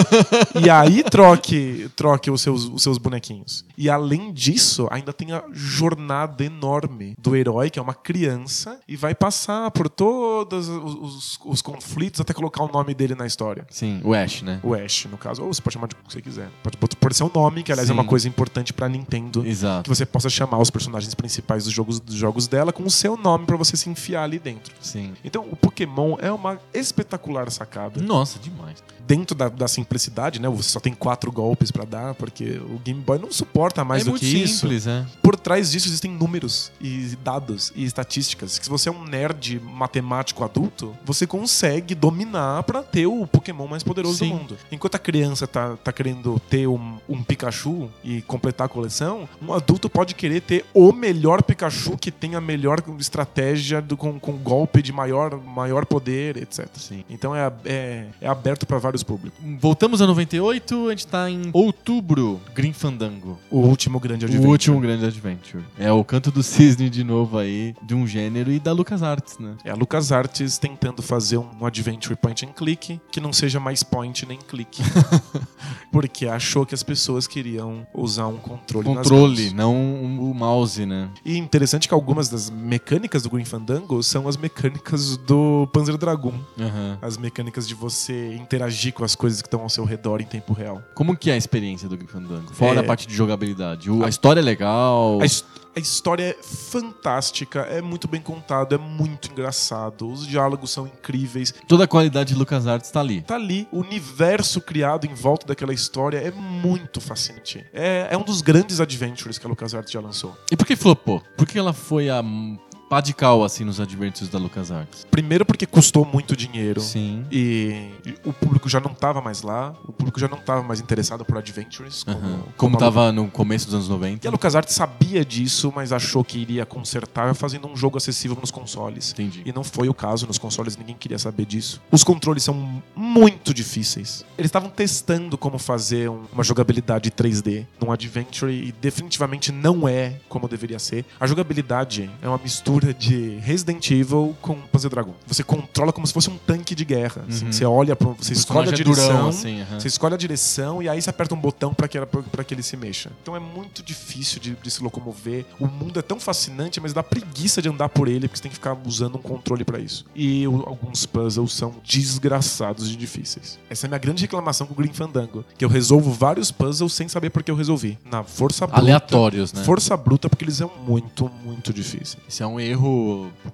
e aí troque, troque os seus, os seus bonequinhos. E além disso, ainda tem a jornada enorme do herói, que é uma criança, e vai passar por todos os, os- os conflitos até colocar o nome dele na história. Sim, o Ash, né? O Ash, no caso. Ou você pode chamar de o que você quiser. Pode pôr seu nome, que aliás Sim. é uma coisa importante pra Nintendo. Que Exato. você possa chamar os personagens principais dos jogos, dos jogos dela com o seu nome pra você se enfiar ali dentro. Sim. Então, o Pokémon é uma espetacular sacada. Nossa, demais. Dentro da, da simplicidade, né? Você só tem quatro golpes pra dar, porque o Game Boy não suporta mais é do muito que isso. simples, é. Por trás disso existem números e dados e estatísticas. Que se você é um nerd matemático adulto, você consegue dominar pra ter o Pokémon mais poderoso Sim. do mundo. Enquanto a criança tá, tá querendo ter um, um Pikachu e completar a coleção, um adulto pode querer ter o melhor Pikachu que tem a melhor estratégia do, com, com golpe de maior, maior poder, etc. Sim. Então é, é, é aberto pra vários públicos. Voltamos a 98, a gente tá em outubro, Green Fandango. O último grande O adventure. último grande adventure. É o canto do cisne de novo aí, de um gênero e da LucasArts, né? É a LucasArts tentando fazer um adventure point and click que não seja mais point nem click. Porque achou que as pessoas queriam usar um controle, nas Controle, não o mouse, né? E interessante que algumas das mecânicas do Green Fandango são as mecânicas do Panzer Dragoon. Aham. As mecânicas de você interagir com as coisas que estão ao seu redor em tempo real. Como que é a experiência do Green Fandango? Fora É- a parte de jogabilidade. O- a história é legal. A, his- a história é fantástica, é muito bem contado, é muito engraçado, os diálogos são incríveis. Toda a qualidade de LucasArts tá ali. tá ali. O universo criado em volta daquela história é muito fascinante. É, é um dos grandes adventures que a LucasArts já lançou. E por que flopou? Por que ela foi a pá de cal, assim, nos adventures da LucasArts? Primeiro porque custou muito dinheiro. Sim. E o público já não tava mais lá, o público já não tava mais interessado por adventures. Como, Aham. Como a tava no começo dos anos E a 90. LucasArts sabia disso, mas achou que iria consertar fazendo um jogo acessível nos consoles. Entendi. E não foi o caso, nos consoles ninguém queria saber disso. Os controles são muito difíceis. Eles estavam testando como fazer um- uma jogabilidade 3D num Adventure e definitivamente não é como deveria ser. A jogabilidade é uma mistura de Resident Evil com Panzer Dragon. Você controla como se fosse um tanque de guerra. assim. Uhum. Você olha, pro, você escolhe a direção. durão, assim, aham. Você escolhe a direção e aí você aperta um botão para que, pra que ele se mexa. Então é muito difícil de, de se locomover. O mundo é tão fascinante, mas dá preguiça de andar por ele, porque você tem que ficar usando um controle para isso. E o- alguns puzzles são desgraçados de difíceis. Essa é a minha grande reclamação com o Green Fandango. Que eu resolvo vários puzzles sem saber por que eu resolvi. Na força bruta. Aleatórios, né? Força bruta, porque eles são muito, muito difíceis. Isso é um erro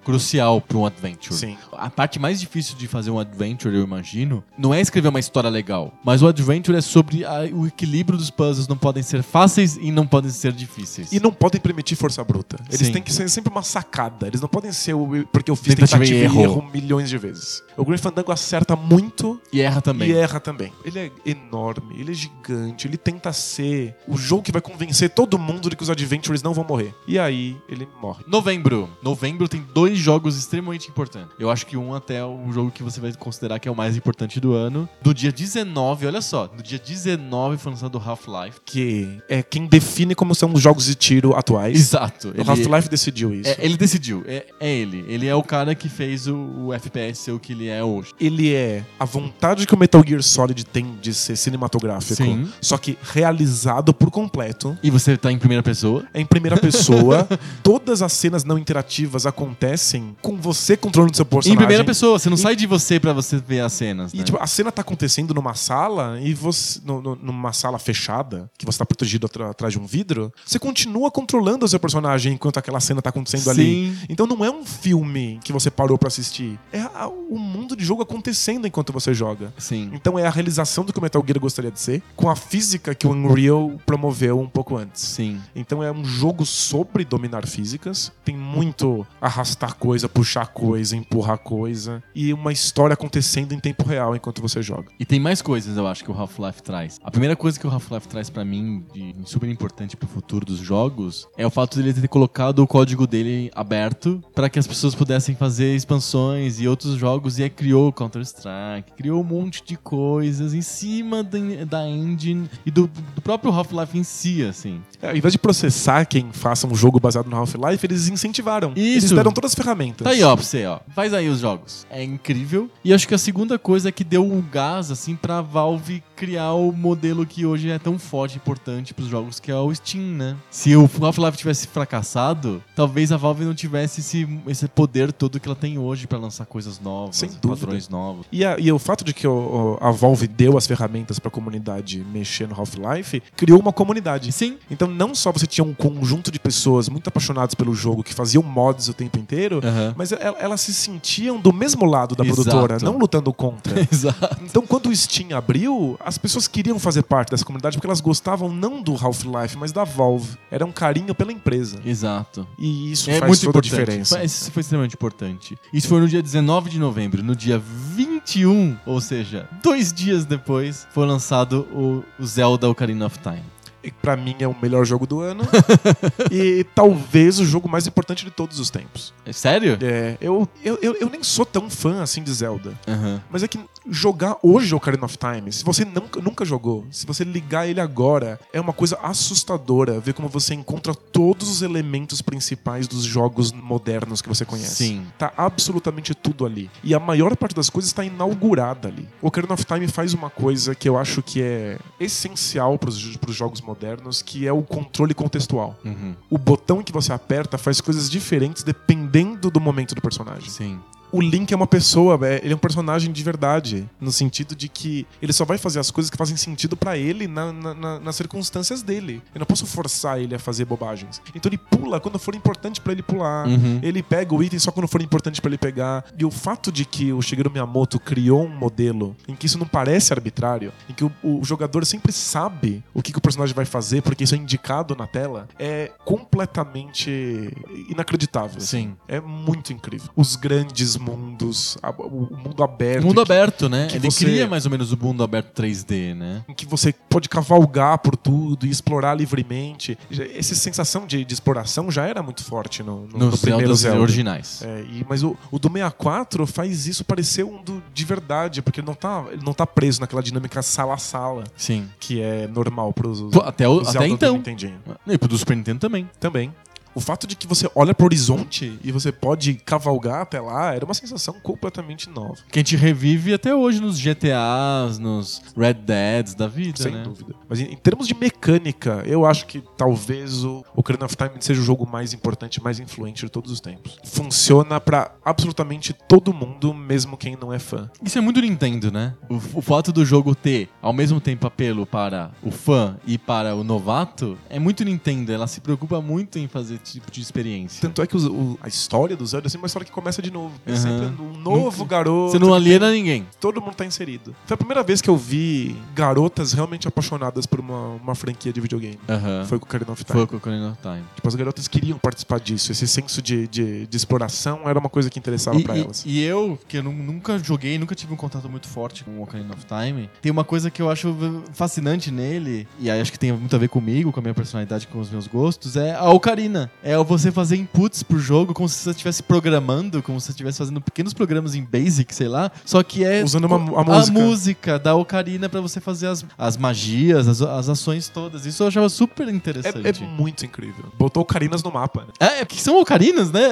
crucial para um adventure. Sim. A parte mais difícil de fazer um adventure, eu imagino, não é escrever uma história legal, mas o adventure é sobre a- o equilíbrio dos puzzles. Não podem ser fáceis e não podem ser difíceis. E não podem permitir força bruta. Eles Sim. têm que ser sempre uma sacada. Eles não podem ser o, porque eu fiz Tentativa tentativa, e erro. erro milhões de vezes. O Green Fandango acerta muito E erra também. e erra também. Ele é enorme, ele é gigante, ele tenta ser o jogo que vai convencer todo mundo de que os Adventures não vão morrer. E aí ele morre. Novembro. Novembro tem dois jogos extremamente importantes. Eu acho que um até é o jogo que você vai considerar que é o mais importante do ano. Do dia 19, olha só, no dia 19 foi lançado Half-Life. Que é quem define como são os jogos de tiro atuais. Exato. O Half-Life decidiu isso. É, ele decidiu, é, é ele. Ele é o cara que fez o, o FPS ser o que ele é hoje. Ele é a vontade que o Metal Gear Solid tem de ser cinematográfico, Sim. só que realizado por completo. E você tá em primeira pessoa. É em primeira pessoa. Todas as cenas não interativas acontecem com você controlando seu personagem. Em primeira pessoa, você não sai de você pra você ver as cenas. E né? tipo, a cena tá acontecendo numa sala e você. no- no- numa sala fechada, que você tá protegido atrás de um vidro, você continua controlando o seu personagem enquanto aquela cena tá acontecendo ali. Sim. Então não é um filme que você parou pra assistir. É a- o mundo de jogo acontecendo enquanto você joga. Sim. Então é a realização do que o Metal Gear gostaria de ser, com a física que o Unreal promoveu um pouco antes. Sim. Então é um jogo sobre dominar físicas. Tem muito muito arrastar coisa, puxar coisa, empurrar coisa. E uma história acontecendo em tempo real enquanto você joga. E tem mais coisas, eu acho, que o Half-Life traz. A primeira coisa que o Half-Life traz pra mim, de super importante pro futuro dos jogos, é o fato dele ter colocado o código dele aberto para que as pessoas pudessem fazer expansões e outros jogos. E aí criou Counter-Strike, criou um monte de coisas em cima da, da engine e do, do próprio Half-Life em si, assim. É, ao invés de processar quem faça um jogo baseado no Half-Life, eles incentivaram. Eles Isso. deram todas as ferramentas. Tá aí, ó, pra você, ó. Faz aí os jogos. É incrível. E acho que a segunda coisa é que deu um gás, assim, pra Valve criar o modelo que hoje é tão forte e importante pros jogos, que é o Steam, né? Se o Half-Life tivesse fracassado, talvez a Valve não tivesse esse, esse poder todo que ela tem hoje pra lançar coisas novas, Sem dúvida. padrões novos. E, a- e o fato de que o- a Valve deu as ferramentas pra comunidade mexer no Half-Life, criou uma comunidade. Sim. Então não só você tinha um conjunto de pessoas muito apaixonadas pelo jogo que faziam mods o tempo inteiro, Aham. mas el- elas se sentiam do mesmo lado da Exato. produtora, não lutando contra. Exato. Então, quando o Steam abriu, as pessoas queriam fazer parte dessa comunidade porque elas gostavam não do Half-Life, mas da Valve. Era um carinho pela empresa. Exato. E isso É faz muito toda a importante. diferença. Foi- Isso foi extremamente importante. Isso foi no dia 19 de novembro. No dia 21, ou seja, dois dias depois, foi lançado o, o Zelda Ocarina of Time. Pra mim é o melhor jogo do ano. e talvez o jogo mais importante de todos os tempos. É sério? É, eu, eu, eu, eu nem sou tão fã assim de Zelda. Aham. Mas é que jogar hoje Ocarina of Time, se você nunca, nunca jogou, se você ligar ele agora, é uma coisa assustadora ver como você encontra todos os elementos principais dos jogos modernos que você conhece. Sim. Tá absolutamente tudo ali. E a maior parte das coisas está inaugurada ali. O Ocarina of Time faz uma coisa que eu acho que é essencial para os jogos modernos, que é o controle contextual. Uhum. O botão que você aperta faz coisas diferentes dependendo do momento do personagem. Sim. O Link é uma pessoa, é- ele é um personagem de verdade. No sentido de que ele só vai fazer as coisas que fazem sentido pra ele na- na- na- nas circunstâncias dele. Eu não posso forçar ele a fazer bobagens. Então ele pula quando for importante pra ele pular. Uhum. Ele pega o item só quando for importante pra ele pegar. E o fato de que o Shigeru Miyamoto criou um modelo em que isso não parece arbitrário, em que o, o jogador sempre sabe o que, que o personagem vai fazer, porque isso é indicado na tela, é completamente inacreditável. Sim. É muito incrível. Os grandes mundos, a- o o mundo aberto. Mundo em que- aberto, né? que Ele você- cria mais ou menos o mundo aberto 3D, né? Em que você pode cavalgar por tudo e explorar livremente. Essa sensação de, de exploração já era muito forte no, no, no Nos primeiro Zeldas Zelda. originais. É, e- mas o, o do 64 faz isso parecer um do, de verdade, porque ele não, tá, ele não tá preso naquela dinâmica sala a sala, Sim. que é normal pros Pô, até, o, até do então. Nintendinho. E pro do Super Nintendo também. Também. O fato de que você olha pro horizonte e você pode cavalgar até lá era uma sensação completamente nova. Que a gente revive até hoje nos GTAs, nos Red Deads da vida, Sem né? dúvida. Mas em, em termos de mecânica, eu acho que talvez o Ocarina of Time seja o jogo mais importante, mais influente de todos os tempos. Funciona pra absolutamente todo mundo, mesmo quem não é fã. Isso é muito Nintendo, né? O, o fato do jogo ter ao mesmo tempo apelo para o fã e para o novato é muito Nintendo. Ela se preocupa muito em fazer tipo de experiência. Tanto é que os- o- a história do Zelda é sempre uma história que começa de novo. É sempre um novo Nunca- garoto. Você não aliena ninguém. todo mundo tá inserido. Foi a primeira vez que eu vi garotas realmente apaixonadas por uma, uma franquia de videogame. Aham. Foi com o Ocarina of Time. Foi com o Ocarina of Time. Tipo, as garotas queriam participar disso. Esse senso de, de, de exploração era uma coisa que interessava pra e- elas. e eu, que eu nu- nunca joguei, nunca tive um contato muito forte com o Ocarina of Time, tem uma coisa que eu acho fascinante nele, e aí acho que tem muito a ver comigo, com a minha personalidade, com os meus gostos, é a Ocarina. É você fazer inputs pro jogo como se você estivesse programando, como se você estivesse fazendo pequenos programas em Basic, sei lá, só que é Usando uma- a a música. música da Ocarina pra você fazer as, as magias, as, as ações todas. Isso eu achava super É, interessante. é muito incrível. Botou Ocarinas no mapa. Né? É, é que são ocarinas, né?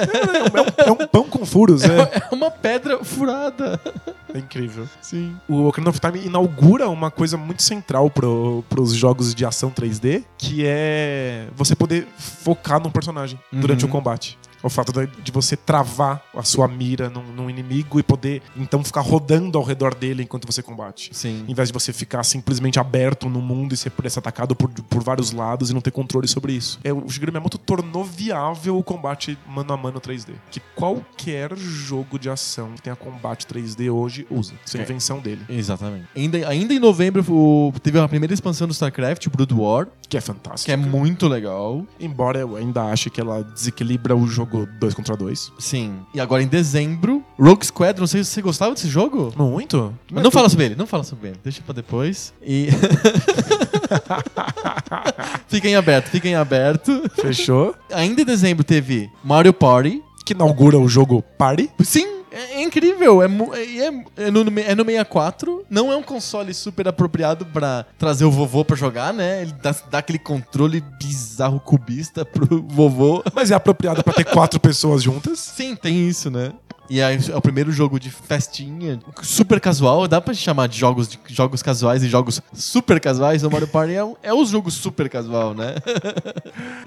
É um pão com furos, é. É uma pedra furada. É incrível. Sim. O Ocarina of Time inaugura uma coisa muito central pro, pros jogos de ação 3D, que é você poder focar num personagem durante Uhum. o combate. O fato de você travar a sua mira num, num inimigo e poder, então, ficar rodando ao redor dele enquanto você combate. Sim. Em vez de você ficar simplesmente aberto no mundo e ser esse atacado por, por vários lados e não ter controle sobre isso. É, o Shigeru Miyamoto tornou viável o combate mano a mano 3D. Que qualquer jogo de ação que tenha combate 3D hoje usa. Isso é É. invenção dele. Exatamente. Ainda, ainda em novembro o- teve a primeira expansão do StarCraft, Brood War, Que é fantástico. que é muito legal. Embora eu ainda ache que ela desequilibra o jogo jogo 2 contra 2. Sim. E agora em dezembro, Rogue Squadron, não sei se você gostava desse jogo. Muito? Mas não fala sobre ele, não fala sobre ele. Deixa pra depois. E. fiquem aberto, fiquem aberto. Fechou. Ainda em dezembro teve Mario Party. Que inaugura o jogo Party. Sim, é, é incrível. É, é, é- no, é no 64. Não é um console super apropriado pra trazer o vovô pra jogar, né? Ele dá, dá aquele controle bizarro cubista pro vovô. Mas é apropriado pra ter quatro pessoas juntas. Sim, tem isso, né? E aí é o primeiro jogo de festinha, super casual. Dá pra chamar de jogos, de jogos casuais e jogos super casuais. O Mario Party é, um- é o jogo super casual, né?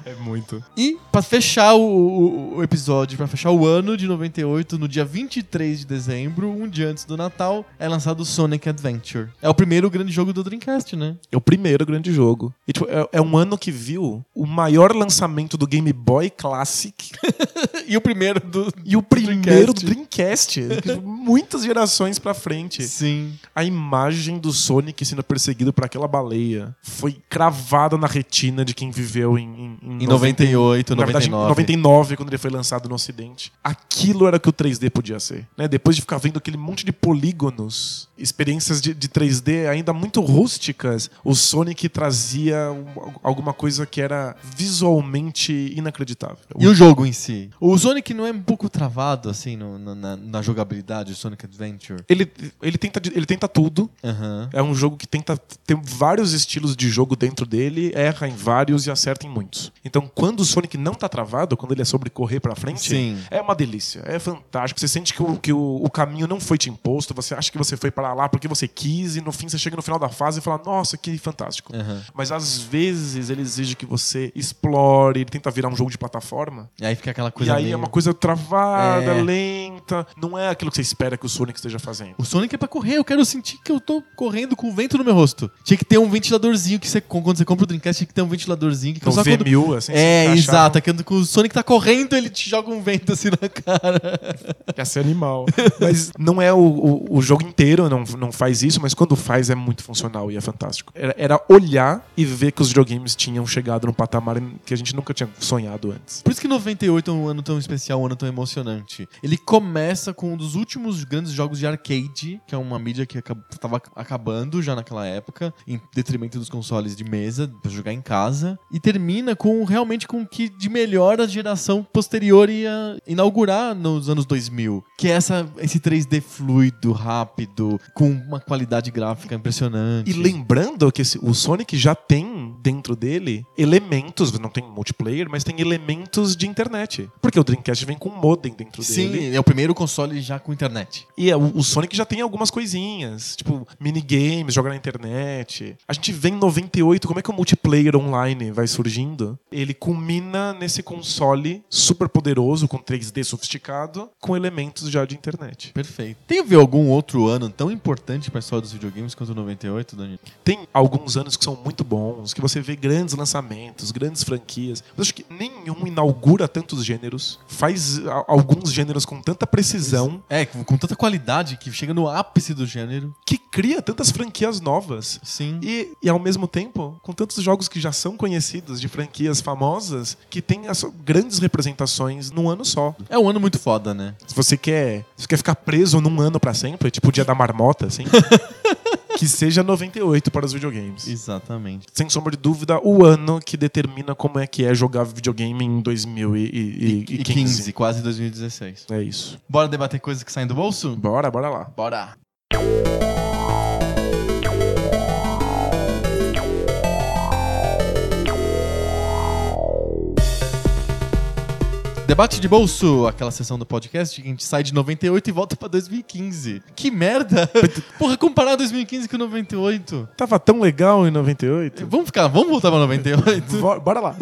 É muito. E pra fechar o, o- o episódio, pra fechar o ano de 98, no dia 23 de dezembro, um dia antes do Natal, é lançado o Sonic Adventure. É o primeiro grande jogo do Dreamcast, né? É o primeiro grande jogo. E, tipo, é, é um ano que viu o maior lançamento do Game Boy Classic e o primeiro do. e o primeiro do Dreamcast. Dreamcast. Muitas gerações pra frente. Sim. A imagem do Sonic sendo perseguido por aquela baleia foi cravada na retina de quem viveu em, em, Em 98, Na verdade, em 99. 99, quando ele foi lançado no Ocidente. Aquilo era o que o 3D podia ser. Né? Depois de ficar vendo aquele monte de polígonos, experiências de, de 3D ainda muito rústicas, o Sonic trazia um- alguma coisa que era visualmente inacreditável. E o jogo em si? O Sonic não é um pouco travado, assim, no- na, na- na jogabilidade, Sonic Adventure? Ele, ele, tenta, ele tenta tudo. Aham. É um jogo que tenta ter vários estilos de jogo dentro dele, erra em vários e acerta em muitos. Então, quando o Sonic não tá travado, quando ele é sobre correr pra frente, Sim. é uma delícia, é fantástico. Você sente que, o, que o, o caminho não foi te imposto, você acha que você foi para lá porque você quis, e no fim você chega no final da fase e fala, nossa, que fantástico. Aham. Mas às vezes ele exige que você explore, ele tenta virar um jogo de plataforma. E aí fica aquela coisa e aí meio- é uma coisa travada, É. lenta. Não é aquilo que você espera que o Sonic esteja fazendo. O Sonic é pra correr, eu quero sentir que eu tô correndo com o vento no meu rosto. Tinha que ter um ventiladorzinho que você, quando você compra o Dreamcast, tinha que ter um ventiladorzinho que Então, só quando... V1000, assim, É, exato. É que quando o Sonic tá correndo, ele te joga um vento assim na cara. Quer ser animal. mas não é o, o, o jogo inteiro, não, não faz isso, mas quando faz é muito funcional e é fantástico. Era, era olhar e ver que os videogames tinham chegado num patamar que a gente nunca tinha sonhado antes. Por isso que 98 é um ano tão especial, um ano tão emocionante. Ele começa com um dos últimos grandes jogos de arcade, que é uma mídia que acab- tava acabando já naquela época, em detrimento dos consoles de mesa, pra jogar em casa. E termina com realmente com o que de melhor a geração posterior ia inaugurar nos anos 2000. Que é essa, esse 3D fluido, rápido, com uma qualidade gráfica impressionante. E lembrando que esse- o Sonic já tem dentro dele elementos, não tem multiplayer, mas tem elementos de internet. Porque o Dreamcast vem com um modem dentro Sim, dele. é o primeiro console já com internet. E é, o, o Sonic já tem algumas coisinhas, tipo minigames, jogar na internet. A gente vê em 98 como é que o multiplayer online vai surgindo. Ele culmina nesse console super poderoso, com 3D sofisticado, com elementos já de internet. Perfeito. Tem a ver algum outro ano tão importante para a história dos videogames quanto o 98, Dani? Tem alguns anos que são muito bons, que você vê grandes lançamentos, grandes franquias. Mas acho que nenhum inaugura tantos gêneros, faz alguns gêneros com tanta precisão, É, com, tanta qualidade que chega no ápice do gênero. que cria tantas franquias novas. Sim. E, e ao mesmo tempo, com tantos jogos que já são conhecidos, de franquias famosas, que tem as grandes representações num ano só. É um ano muito foda, né? Se você quer, se você quer ficar preso num ano pra sempre, tipo o dia da marmota, assim, que seja 98 para os videogames. Exatamente. Sem sombra de dúvida, o ano que determina como é que é jogar videogame em 2015. E 15, quase 2016. É isso. Bora debater coisas que saem do bolso? Bora, bora lá. Bora. Debate de bolso, aquela sessão do podcast que a gente sai de 98 e volta pra 2015. Que merda! Porra, comparar 2015 com 98. Tava tão legal em 98. Vamos ficar, vamos voltar pra 98? Bora, bora lá.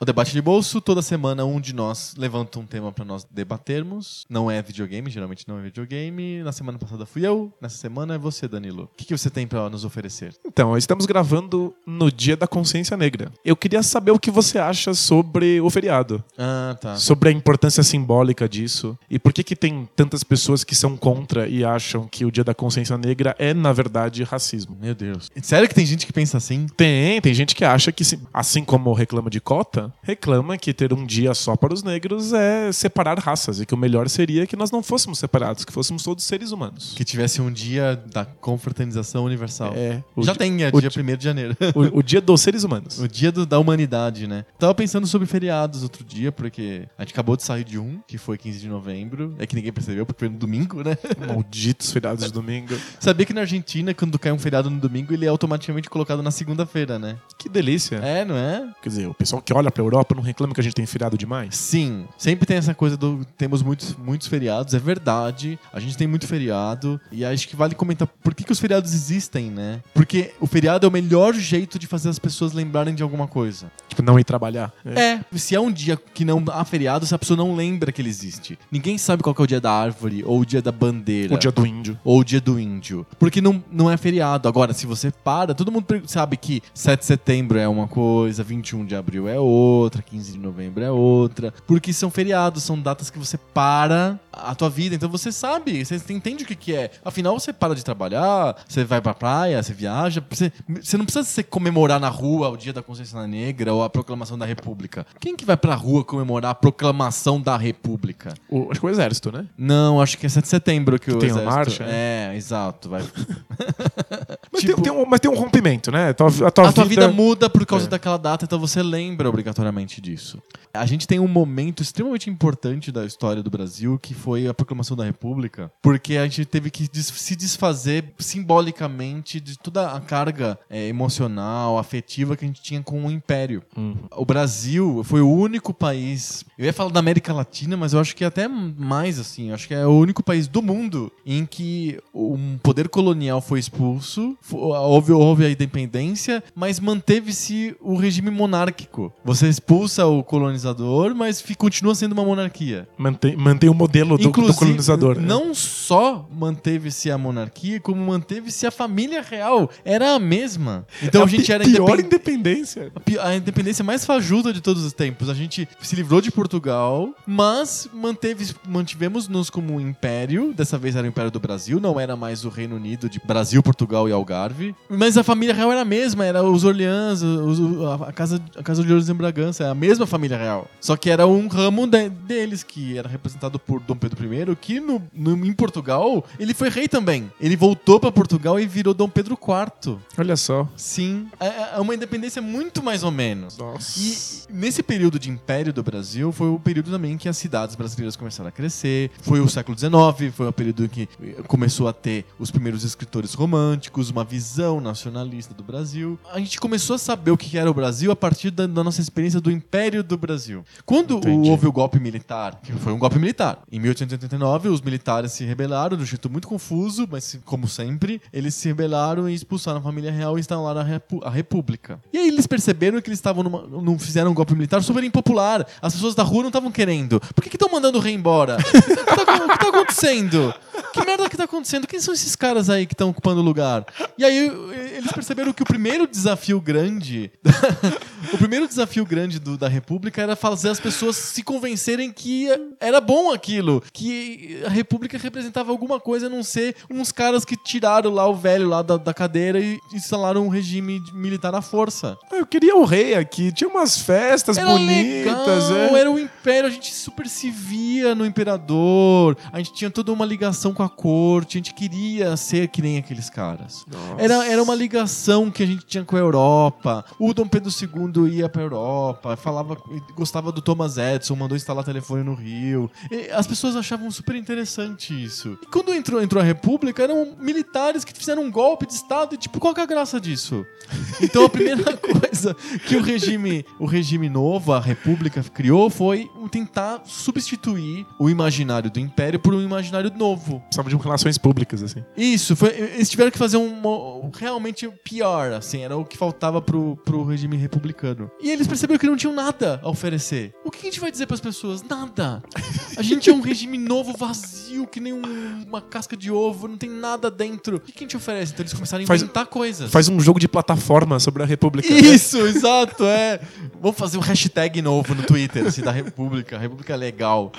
O debate de bolso, toda semana um de nós levanta um tema pra nós debatermos. Não é videogame, geralmente não é videogame. Na semana passada fui eu, nessa semana é você, Danilo. O que, que você tem pra nos oferecer? Então, estamos gravando no Dia da Consciência Negra. Eu queria saber o que você acha sobre o feriado. Ah, tá. Sobre a importância simbólica disso. E por que que tem tantas pessoas que são contra e acham que o Dia da Consciência Negra é, na verdade, racismo. Meu Deus. Sério que tem gente que pensa assim? Tem, tem gente que acha que, assim como reclama de cota, reclama que ter um dia só para os negros é separar raças e que o melhor seria que nós não fôssemos separados, que fôssemos todos seres humanos. Que tivesse um dia da confraternização universal. É, Já di- tem, é o dia di- 1 de janeiro. O, o dia dos seres humanos. O dia do- da humanidade, né? Tava pensando sobre feriados outro dia, porque a gente acabou de sair de um, que foi 15 de novembro. É que ninguém percebeu, porque foi no domingo, né? Malditos feriados de domingo. Sabia que na Argentina, quando cai um feriado no domingo, ele é automaticamente colocado na segunda-feira, né? Que delícia. É, não é? Quer dizer, o pessoal que olha pra Europa não reclama que a gente tem feriado demais? Sim, sempre tem essa coisa do temos muitos, muitos feriados, é verdade. A gente tem muito feriado e acho que vale comentar por que, que os feriados existem, né? Porque o feriado é o melhor jeito de fazer as pessoas lembrarem de alguma coisa. Tipo, não ir trabalhar. É, se é um dia que não há feriado, se a pessoa não lembra que ele existe. Ninguém sabe qual que é o dia da árvore, ou o dia da bandeira. O dia do índio. Ou o dia do índio. Porque não, não é feriado. Agora, se você para, todo mundo sabe que 7 de setembro é uma coisa, 21 de abril é outra, 15 de novembro é outra. Porque são feriados, são datas que você para a tua vida. Então você sabe, você entende o que, que é. Afinal, você para de trabalhar, você vai pra praia, você viaja. Você, você não precisa se comemorar na rua o dia da consciência negra ou a proclamação da república. Quem que vai pra rua comemorar a proclamação da república? O- acho que o exército, né? Não, acho que é 7 de setembro que, o tem a exército... marcha, É, exato. Vai... Mas, Tipo- tem, tem um, mas tem um rompimento, né? A tua, a tua a tua vida muda por causa É. daquela data, então você lembra obrigatoriamente disso. A gente tem um momento extremamente importante da história do Brasil, que foi a proclamação da República, porque a gente teve que des- se desfazer simbolicamente de toda a carga é, emocional, afetiva que a gente tinha com o Império. Uhum. O Brasil foi o único país, eu ia falar da América Latina, mas eu acho que é até mais assim, eu acho que é o único país do mundo em que um poder colonial foi expulso, houve, houve a independência, mas manteve-se o regime monárquico. Você expulsa o colonizador, mas continua sendo uma monarquia. Mantém, mantém o modelo do, do colonizador. né? não só manteve-se a monarquia, como manteve-se a família real. Era a mesma. Então É a gente era pior independente. independência. A A independência mais fajuta de todos os tempos. A gente se livrou de Portugal, mas manteve, mantivemos-nos como um império. Dessa vez era o Império do Brasil, não era mais o Reino Unido de Brasil, Portugal e Algarve. Mas a família real era a mesma, era os Orleans, os- a, casa, a casa de Ouros em Bragança, é a mesma família real. Só que era um ramo de- deles, que era representado por Dom Pedro I, que no, no- em Portugal, ele foi rei também. Ele voltou pra Portugal e virou Dom Pedro IV. Olha só. Sim, é, é uma independência muito mais ou menos. Nossa. E nesse período de império do Brasil foi o período também que as cidades brasileiras começaram a crescer. Foi o século XIX, foi o período em que eh, começou a ter os primeiros escritores românticos, uma visão nacionalista do Brasil. A gente começou a saber o que era o Brasil a partir da, da nossa experiência do Império do Brasil. Quando Entendi. houve o golpe militar, que foi um golpe militar, em 1889 os militares se rebelaram de um jeito muito confuso, mas como sempre, eles se rebelaram e expulsaram a família real e instalaram a, repu- a república. E aí eles perceberam que eles estavam numa, não fizeram um golpe militar super impopular. As pessoas da rua não estavam querendo. Por que estão mandando o rei embora? O que tá, que tá acontecendo? Que merda que tá acontecendo? Quem são esses caras aí que estão ocupando o lugar? E aí eles perceberam que o primeiro desafio grande, o primeiro desafio grande do- da República era fazer as pessoas se convencerem que era bom aquilo, que a República representava alguma coisa, a não ser uns caras que tiraram lá o velho lá da, da cadeira e instalaram um regime militar à força. Ah, Eu queria o rei aqui. Tinha umas festas Era bonitas. legal, é. era o império, a gente super se via no imperador, a gente tinha toda uma ligação com a corte, a gente queria ser que nem aqueles caras. Nossa. Era, era uma ligação que a gente tinha com a Europa. O Dom Pedro II ia pra Europa, falava, gostava do Thomas Edison, mandou instalar telefone no Rio. E as pessoas achavam super interessante isso. E quando entrou, entrou a República, eram militares que fizeram um golpe de Estado e, tipo, qual que é a graça disso? Então a primeira coisa que o regime, o regime novo, a República, criou foi tentar substituir o imaginário do Império por um imaginário novo. Precisava de relações públicas, assim. Isso, foi, eles tiveram que fazer um realmente pior, assim, era o que faltava pro, pro regime republicano. E eles perceberam que não tinham nada a oferecer. O que a gente vai dizer pras pessoas? Nada. A gente é um regime novo, vazio, que nem um- uma casca de ovo, não tem nada dentro. O que a gente oferece? Então eles começaram a Faz- inventar coisas. Faz um jogo de plataforma sobre a República. né? Isso, exato, é. Vamos fazer um hashtag novo no Twitter, assim, da República. República Legal.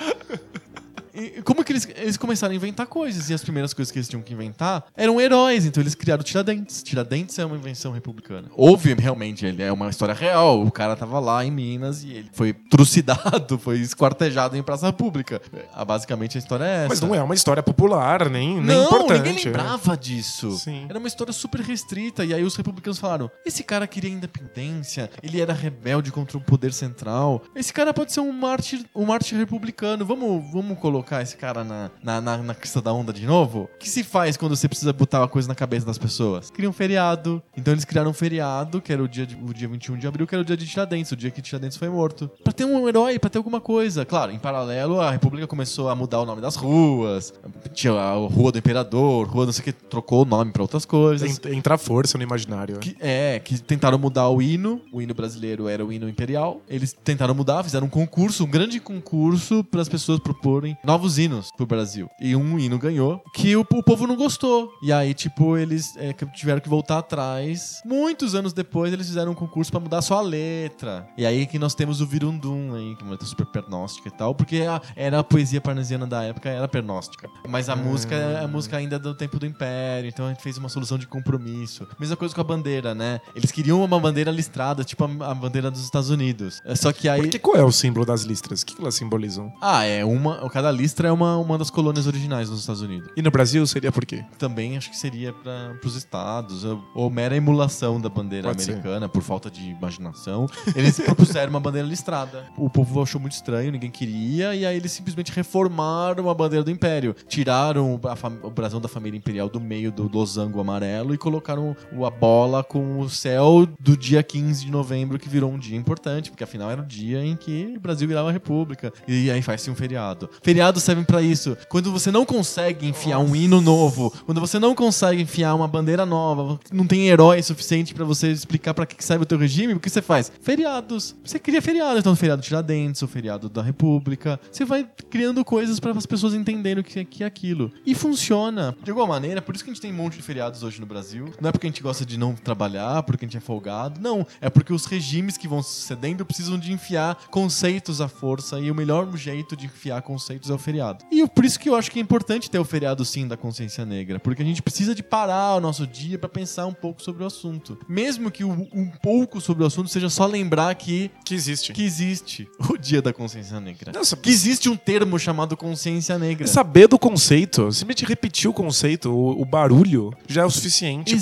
E como que eles, eles começaram a inventar coisas? E as primeiras coisas que eles tinham que inventar eram heróis. Então eles criaram o Tiradentes. Tiradentes é uma invenção republicana. Houve realmente, ele é uma história real. O cara tava lá em Minas e ele foi trucidado, foi esquartejado em praça pública. Ah, basicamente a história é essa. Mas não é uma história popular, nem, nem não, importante. ninguém lembrava disso. Sim. Era uma história super restrita. E aí os republicanos falaram: esse cara queria independência, ele era rebelde contra o poder central. Esse cara pode ser um mártir, um mártir republicano. Vamos, vamos colocar esse cara na, na, na, na crista da onda de novo? O que se faz quando você precisa botar uma coisa na cabeça das pessoas? Cria um feriado. Então eles criaram um feriado, que era o dia, de- o dia 21 de abril, que era o dia de Tiradentes, o dia que Tiradentes foi morto. Pra ter um herói, pra ter alguma coisa. Claro, em paralelo, a República começou a mudar o nome das ruas. Tinha a Rua do Imperador, Rua não sei o que, trocou o nome pra outras coisas. Ent- Entra força no imaginário. Que- é, que tentaram mudar o hino. O hino brasileiro era o hino imperial. Eles tentaram mudar, fizeram um concurso, um grande concurso para as pessoas proporem novos hinos pro Brasil. E um hino ganhou, que o, o povo não gostou. E aí, tipo, eles é, tiveram que voltar atrás. Muitos anos depois, eles fizeram um concurso para mudar só a letra. E aí que nós temos o Virundum aí, que é uma letra super pernóstica e tal, porque a- era a poesia parnasiana da época, era pernóstica. Mas a música é a música ainda do tempo do Império, então a gente fez uma solução de compromisso. Mesma coisa com a bandeira, né? Eles queriam uma bandeira listrada, tipo a, a bandeira dos Estados Unidos. É, Só que aí. Porque qual é o símbolo das listras? O que que elas simbolizam? Ah, é uma. Cada listra é uma, uma das colônias originais dos Estados Unidos. E no Brasil seria por quê? Também acho que seria para os estados, ou, ou mera emulação da bandeira Pode ser. americana, por falta de imaginação. Eles propuseram uma bandeira listrada. O povo achou muito estranho, ninguém queria, e aí eles simplesmente reformaram a bandeira do Império. Tiraram o brasão da família imperial do meio do losango amarelo e colocaram a bola com o céu do dia 15 de novembro, que virou um dia importante, porque afinal era o dia em que o Brasil virava república. E aí faz-se um feriado. Feriados servem pra isso. Quando você não consegue enfiar um hino novo, quando você não consegue enfiar uma bandeira nova, não tem herói suficiente pra você explicar pra que serve o teu regime, o que você faz? Feriados. Você cria feriado, então feriado Tiradentes, o feriado da República. Você vai criando coisas pra as pessoas entenderem o que é, que é aquilo. E funciona. De alguma maneira, por isso que a gente tem um monte de feriados hoje no Brasil. Não é porque a gente gosta de não trabalhar, porque a gente é folgado. Não. É porque os regimes que vão sucedendo precisam de enfiar conceitos à força. E o melhor jeito de enfiar conceitos é o feriado. E por isso que eu acho que é importante ter o feriado sim da consciência negra. Porque a gente precisa de parar o nosso dia pra pensar um pouco sobre o assunto. Mesmo que um pouco sobre o assunto seja só lembrar que, Que existe. que existe o dia da consciência negra. Nossa, Que existe um termo chamado consciência negra. Saber do conceito, simplesmente repetir o conceito, o, o barulho, já é o suficiente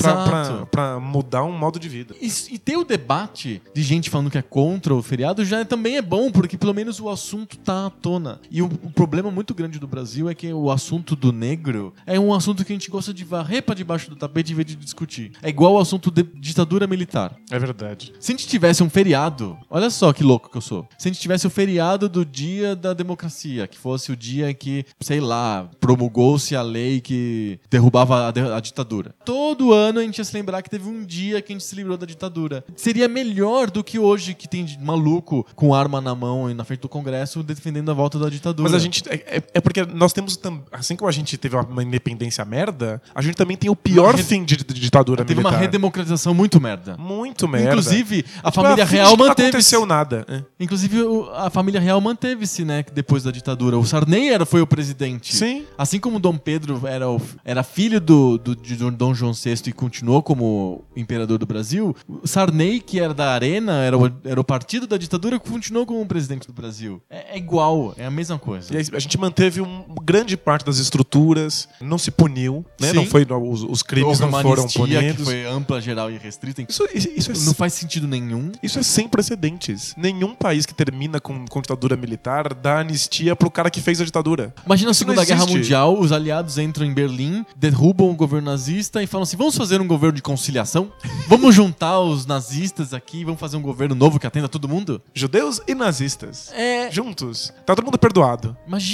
pra mudar um modo de vida. E, e ter o debate de gente falando que é contra o feriado já também é bom, porque pelo menos o assunto tá à tona. E o, o problema muito grande do Brasil é que o assunto do negro é um assunto que a gente gosta de varrer pra debaixo do tapete em vez de discutir. É igual o assunto de ditadura militar. É verdade. Se a gente tivesse um feriado, olha só que louco que eu sou. Se a gente tivesse o feriado do dia da democracia, que fosse o dia que, sei lá, promulgou-se a lei que derrubava a, de- a ditadura. Todo ano a gente ia se lembrar que teve um dia que a gente se livrou da ditadura. Seria melhor do que hoje, que tem maluco com arma na mão e na frente do Congresso defendendo a volta da ditadura. Mas a gente. É, é- é porque nós temos. Assim como a gente teve uma independência merda, a gente também tem o pior re- fim de, de ditadura teve militar. uma redemocratização muito merda. Muito merda. Inclusive, a Tipo, família finge real que Não manteve aconteceu nada. É. Inclusive, a família real manteve-se, né, depois da ditadura. O Sarney era, foi o presidente. Sim. Assim como Dom Pedro era, o- era filho do, do- de Dom João VI e continuou como imperador do Brasil, o Sarney, que era da Arena, era o, era o partido da ditadura, continuou como presidente do Brasil. É, é igual, é a mesma coisa. E aí a gente manteve um, grande parte das estruturas, não se puniu, né? Não foi, os, os crimes Houve não foram anistia que punidos. foi ampla, geral e restrita. Isso, isso, isso é Não faz sentido nenhum. Isso é sem precedentes. Nenhum país que termina com, com ditadura militar dá anistia pro cara que fez a ditadura. Imagina a Isso Segunda Guerra. Mundial, os aliados entram em Berlim, derrubam o governo nazista e falam assim: vamos fazer um governo de conciliação? Vamos juntar os nazistas aqui, vamos fazer um governo novo que atenda todo mundo? Judeus e nazistas. É. Juntos. Tá todo mundo perdoado. Imagina!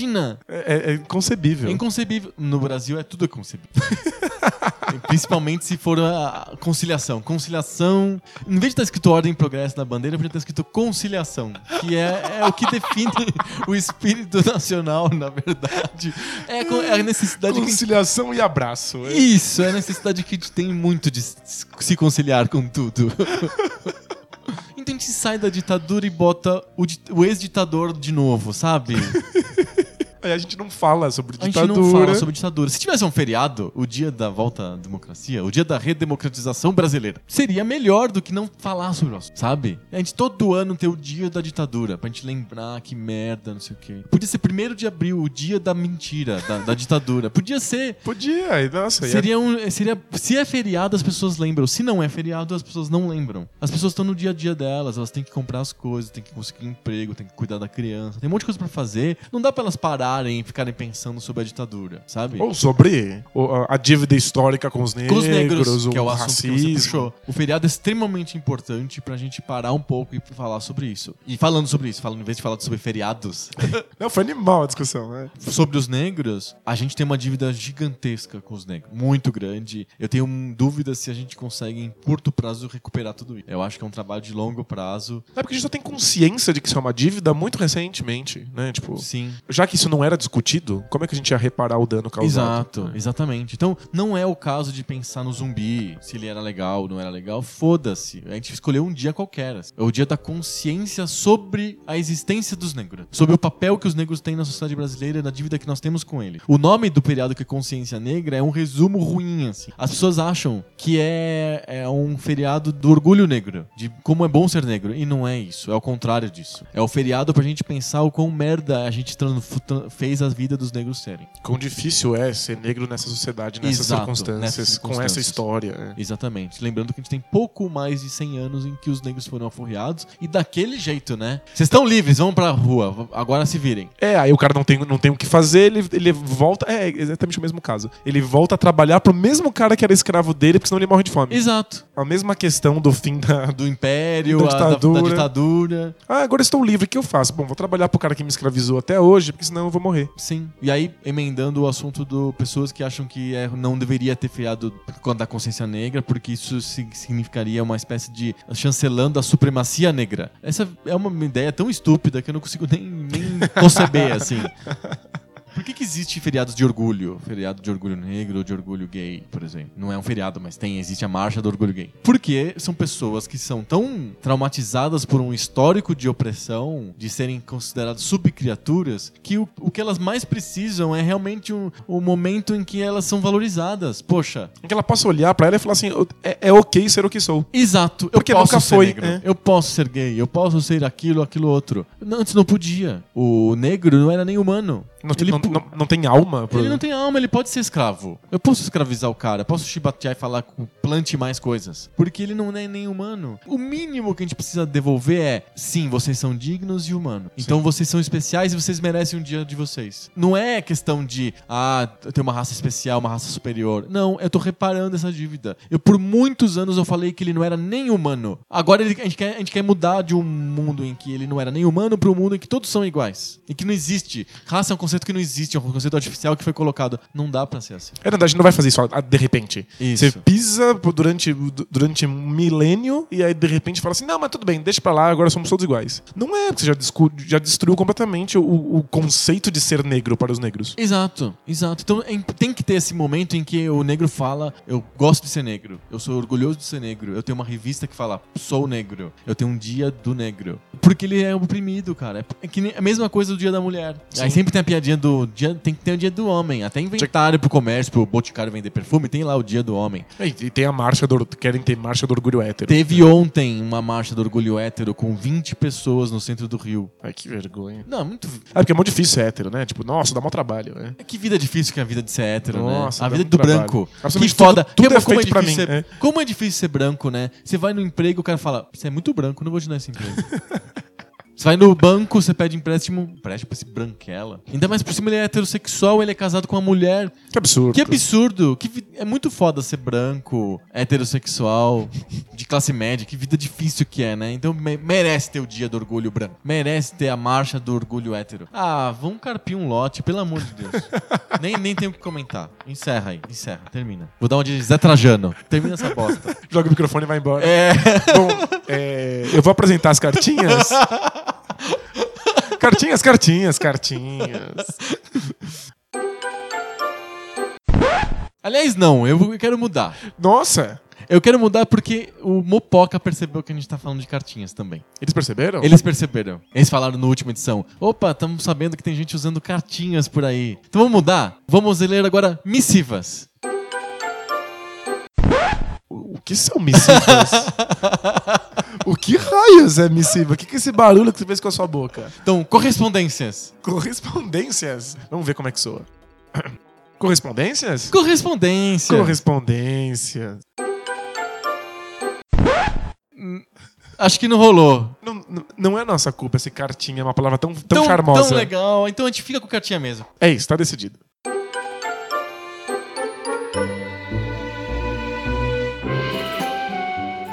É, é- é inconcebível. É inconcebível. No Brasil é tudo concebível. Principalmente se for a conciliação. Conciliação. Em vez de estar escrito ordem e progresso na bandeira, podia estar escrito conciliação. Que é, é o que define o espírito nacional, na verdade. É a, é necessidade gente Conciliação e abraço. É- Isso, é a necessidade que a gente tem muito de se conciliar com tudo. Então a gente sai da ditadura e bota o, o ex-ditador de novo, sabe? A gente não fala sobre A gente ditadura. não fala sobre ditadura. Se tivesse um feriado, o dia da volta à democracia, o dia da redemocratização brasileira, seria melhor do que não falar sobre o assunto, sabe? A gente todo ano ter o dia da ditadura, pra gente lembrar que merda, não sei o quê. Podia ser primeiro de abril, o dia da mentira, da, da ditadura. Podia ser. Podia, nossa. ia- Seria um, seria, se é feriado, as pessoas lembram. Se não é feriado, as pessoas não lembram. As pessoas estão no dia a dia delas, elas têm que comprar as coisas, têm que conseguir emprego, têm que cuidar da criança. Tem um monte de coisa pra fazer. Não dá pra elas pararem e ficarem pensando sobre a ditadura, sabe? Ou sobre a, dívida histórica com os negros, Com os negros, que é o assunto racismo. que você puxou. O feriado é extremamente importante pra gente parar um pouco e falar sobre isso. E falando sobre isso, falando, em vez de falar sobre feriados, Não, foi animal a discussão, né? sobre os negros, a gente tem uma dívida gigantesca com os negros. Muito grande. Eu tenho dúvidas se a gente consegue, em curto prazo, recuperar tudo isso. Eu acho que é um trabalho de longo prazo. É porque a gente só tem consciência de que isso é uma dívida muito recentemente, né? Tipo, Sim. já que isso não era discutido, como é que a gente ia reparar o dano causado? Exato, exatamente. Então, não é o caso de pensar no zumbi, se ele era legal, não era legal. Foda-se. A gente escolheu um dia qualquer. É o dia da consciência sobre a existência dos negros. Sobre o papel que os negros têm na sociedade brasileira e na dívida que nós temos com ele. O nome do feriado que é Consciência Negra é um resumo ruim, assim. As pessoas acham que é, é um feriado do orgulho negro, de como é bom ser negro. E não é isso. É o contrário disso. É o feriado pra gente pensar o quão merda a gente fez a vida dos negros serem. Quão difícil é ser negro nessa sociedade, nessas Exato, circunstâncias, nessas com essa circunstâncias. história. é. Exatamente. Lembrando que a gente tem pouco mais de 100 anos em que os negros foram aforreados e daquele jeito, né? Vocês estão livres, vão pra rua, agora se virem. É, aí o cara não tem, não tem o que fazer, ele, ele volta. É exatamente o mesmo caso. Ele volta a trabalhar pro mesmo cara que era escravo dele, porque senão ele morre de fome. Exato. A mesma questão do fim da. Do império, Da a- da, da ditadura. ditadura. Ah, agora estou livre, o que eu faço? Bom, vou trabalhar pro cara que me escravizou até hoje, porque senão eu vou morrer. Sim. E aí, emendando o assunto do pessoas que acham que é- não deveria ter feriado quando da consciência negra, porque isso si- significaria uma espécie de chancelando a supremacia negra. Essa é uma ideia tão estúpida que eu não consigo nem, nem conceber, assim. Por que, que existe feriados de orgulho? Feriado de orgulho negro de orgulho gay, por exemplo. Não é um feriado, mas tem, existe a marcha do orgulho gay. Porque são pessoas que são tão traumatizadas por um histórico de opressão, de serem consideradas subcriaturas, que o, o que elas mais precisam é realmente um, um momento em que elas são valorizadas. Poxa, Em que ela possa olhar pra ela e falar assim: é, é ok ser o que sou. Exato. Porque eu posso nunca ser foi, negro. é. Eu posso ser gay. Eu posso ser aquilo, aquilo outro. Não, Antes não podia. O negro não era nem humano. Não, Ele não, não- tem alma. pro- Ele não tem alma, ele pode ser escravo. Eu posso escravizar o cara, posso chibatear e falar com plante mais coisas. Porque ele não é nem humano. O mínimo que a gente precisa devolver é: sim, vocês são dignos e humanos. Então vocês são especiais e vocês merecem um dia de vocês. Não é questão de, ah, eu tenho uma raça especial, uma raça superior. Não, eu tô reparando essa dívida. Eu, por muitos anos, eu falei que ele não era nem humano. Agora ele- a, gente quer, a gente quer mudar de um mundo em que ele não era nem humano para um mundo em que todos são iguais. E que não existe. Raça é um conceito que não existe, é um conceito artificial que foi colocado. Não dá pra ser assim. É verdade, não vai fazer isso ah, de repente. Isso. Você pisa por- durante, du- durante um milênio e aí de repente fala assim: não, mas tudo bem, deixa pra lá, agora somos todos iguais. Não é, porque você já, discu- já destruiu completamente o, o conceito de ser negro para os negros. Exato, exato. Então é imp- tem que ter esse momento em que o negro fala: Eu gosto de ser negro, eu sou orgulhoso de ser negro. Eu tenho uma revista que fala: Sou negro. Eu tenho um dia do negro. Porque ele é oprimido, cara. É que nem- é a mesma coisa do dia da mulher. Aí sempre tem a piadinha do dia, tem que ter o dia do homem. Até inventaram pro comércio, pro boticário vender perfume, tem lá o dia do homem. E, e tem a marcha do. Querem ter marcha do orgulho hétero. Teve ontem uma marcha do orgulho hétero com 20 pessoas no centro do Rio. Ai, que vergonha. Não, muito. É porque é muito difícil ser hétero, né? Tipo, nossa, dá mó trabalho, né? Que vida difícil que é a vida de ser hétero, Nossa, né? A vida do trabalho. branco. Que foda. tudo- tudo é como feito pra difícil mim, ser- é. Como é difícil ser branco, né? Você vai no emprego, o cara fala: Você é muito branco, não vou te dar esse emprego. Você vai no banco, você pede empréstimo, empréstimo pra esse branquela. Ainda mais por cima ele é heterossexual, ele é casado com uma mulher. Que absurdo. Que absurdo! Que vi- É muito foda ser branco, heterossexual, de classe média. Que vida difícil que é, né? Então me- merece ter o dia do orgulho branco. Merece ter a marcha do orgulho hétero. Ah, vamos carpir um lote, pelo amor de Deus. nem, nem tenho o que comentar. Encerra aí, encerra, termina. Vou dar uma de Zé Trajano. Termina essa bosta. Joga o microfone e vai embora. É. Bom, é, eu vou apresentar as cartinhas. cartinhas, cartinhas, cartinhas. Aliás, não, eu quero mudar. Nossa! Eu quero mudar porque o Mopoca percebeu que a gente tá falando de cartinhas também. Eles perceberam? Eles perceberam. Eles falaram na última edição. Opa, estamos sabendo que tem gente usando cartinhas por aí. Então vamos mudar? Vamos ler agora missivas. O que são missivas? o que raios é missiva? O que, que é esse barulho que você fez com a sua boca? Então, correspondências. Correspondências. Vamos ver como é que soa. Correspondências? Correspondência. Correspondências. Acho que não rolou. Não, não, não é nossa culpa esse cartinha, é uma palavra tão, tão, Tão, charmosa. tão legal. Então a gente fica com cartinha mesmo. É isso, tá decidido.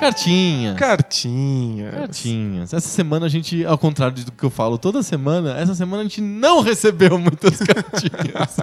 Cartinha. Cartinha. Cartinhas. Essa semana a gente, ao contrário do que eu falo toda semana, essa semana a gente não recebeu muitas cartinhas.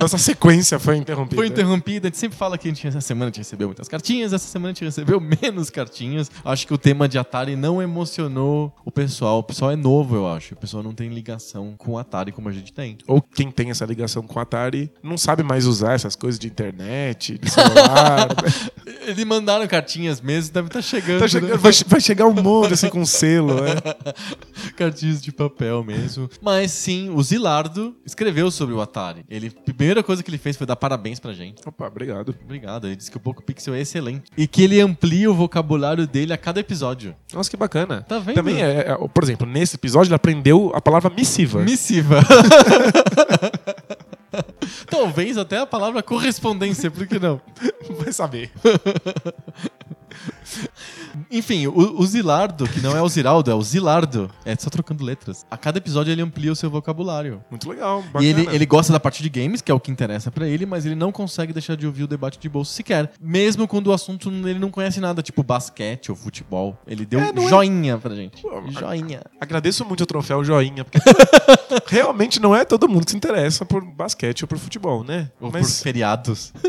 Nossa sequência foi interrompida. Foi interrompida. A gente sempre fala que a gente, essa semana a gente recebeu muitas cartinhas, essa semana a gente recebeu menos cartinhas. Acho que o tema de Atari não emocionou o pessoal. O pessoal é novo, eu acho. O pessoal não tem ligação com o Atari como a gente tem. Ou quem tem essa ligação com o Atari não sabe mais usar essas coisas de internet, de celular. Eles mandaram cartinhas mesmo, deve estar chegando. Tá né? chegando- vai, vai chegar um monte assim com selo, né? Cartinhas de papel mesmo. Mas sim, o Zilardo escreveu sobre o Atari. Ele, a primeira coisa que ele fez foi dar parabéns pra gente. Opa, obrigado. Obrigado. Ele disse que o Poco Pixel é excelente. E que ele amplia o vocabulário dele a cada episódio. Nossa, que bacana. Tá vendo? Também, é, é, por exemplo, nesse episódio ele aprendeu a palavra missiva. Missiva. Talvez até a palavra correspondência, por que não? Vai saber. Enfim, o, o Zilardo, que não é o Ziraldo, é o Zilardo, é só trocando letras. A cada episódio ele amplia o seu vocabulário. Muito legal. Bacana. E ele, ele gosta da parte de games, que é o que interessa pra ele, mas ele não consegue deixar de ouvir o debate de bolso sequer. Mesmo quando o assunto ele não conhece nada, tipo basquete ou futebol. Ele deu É, é- joinha pra gente. Pô, Joinha. Agradeço muito o troféu joinha, porque realmente não é todo mundo que se interessa por basquete ou por futebol, né? Ou por Mas feriados.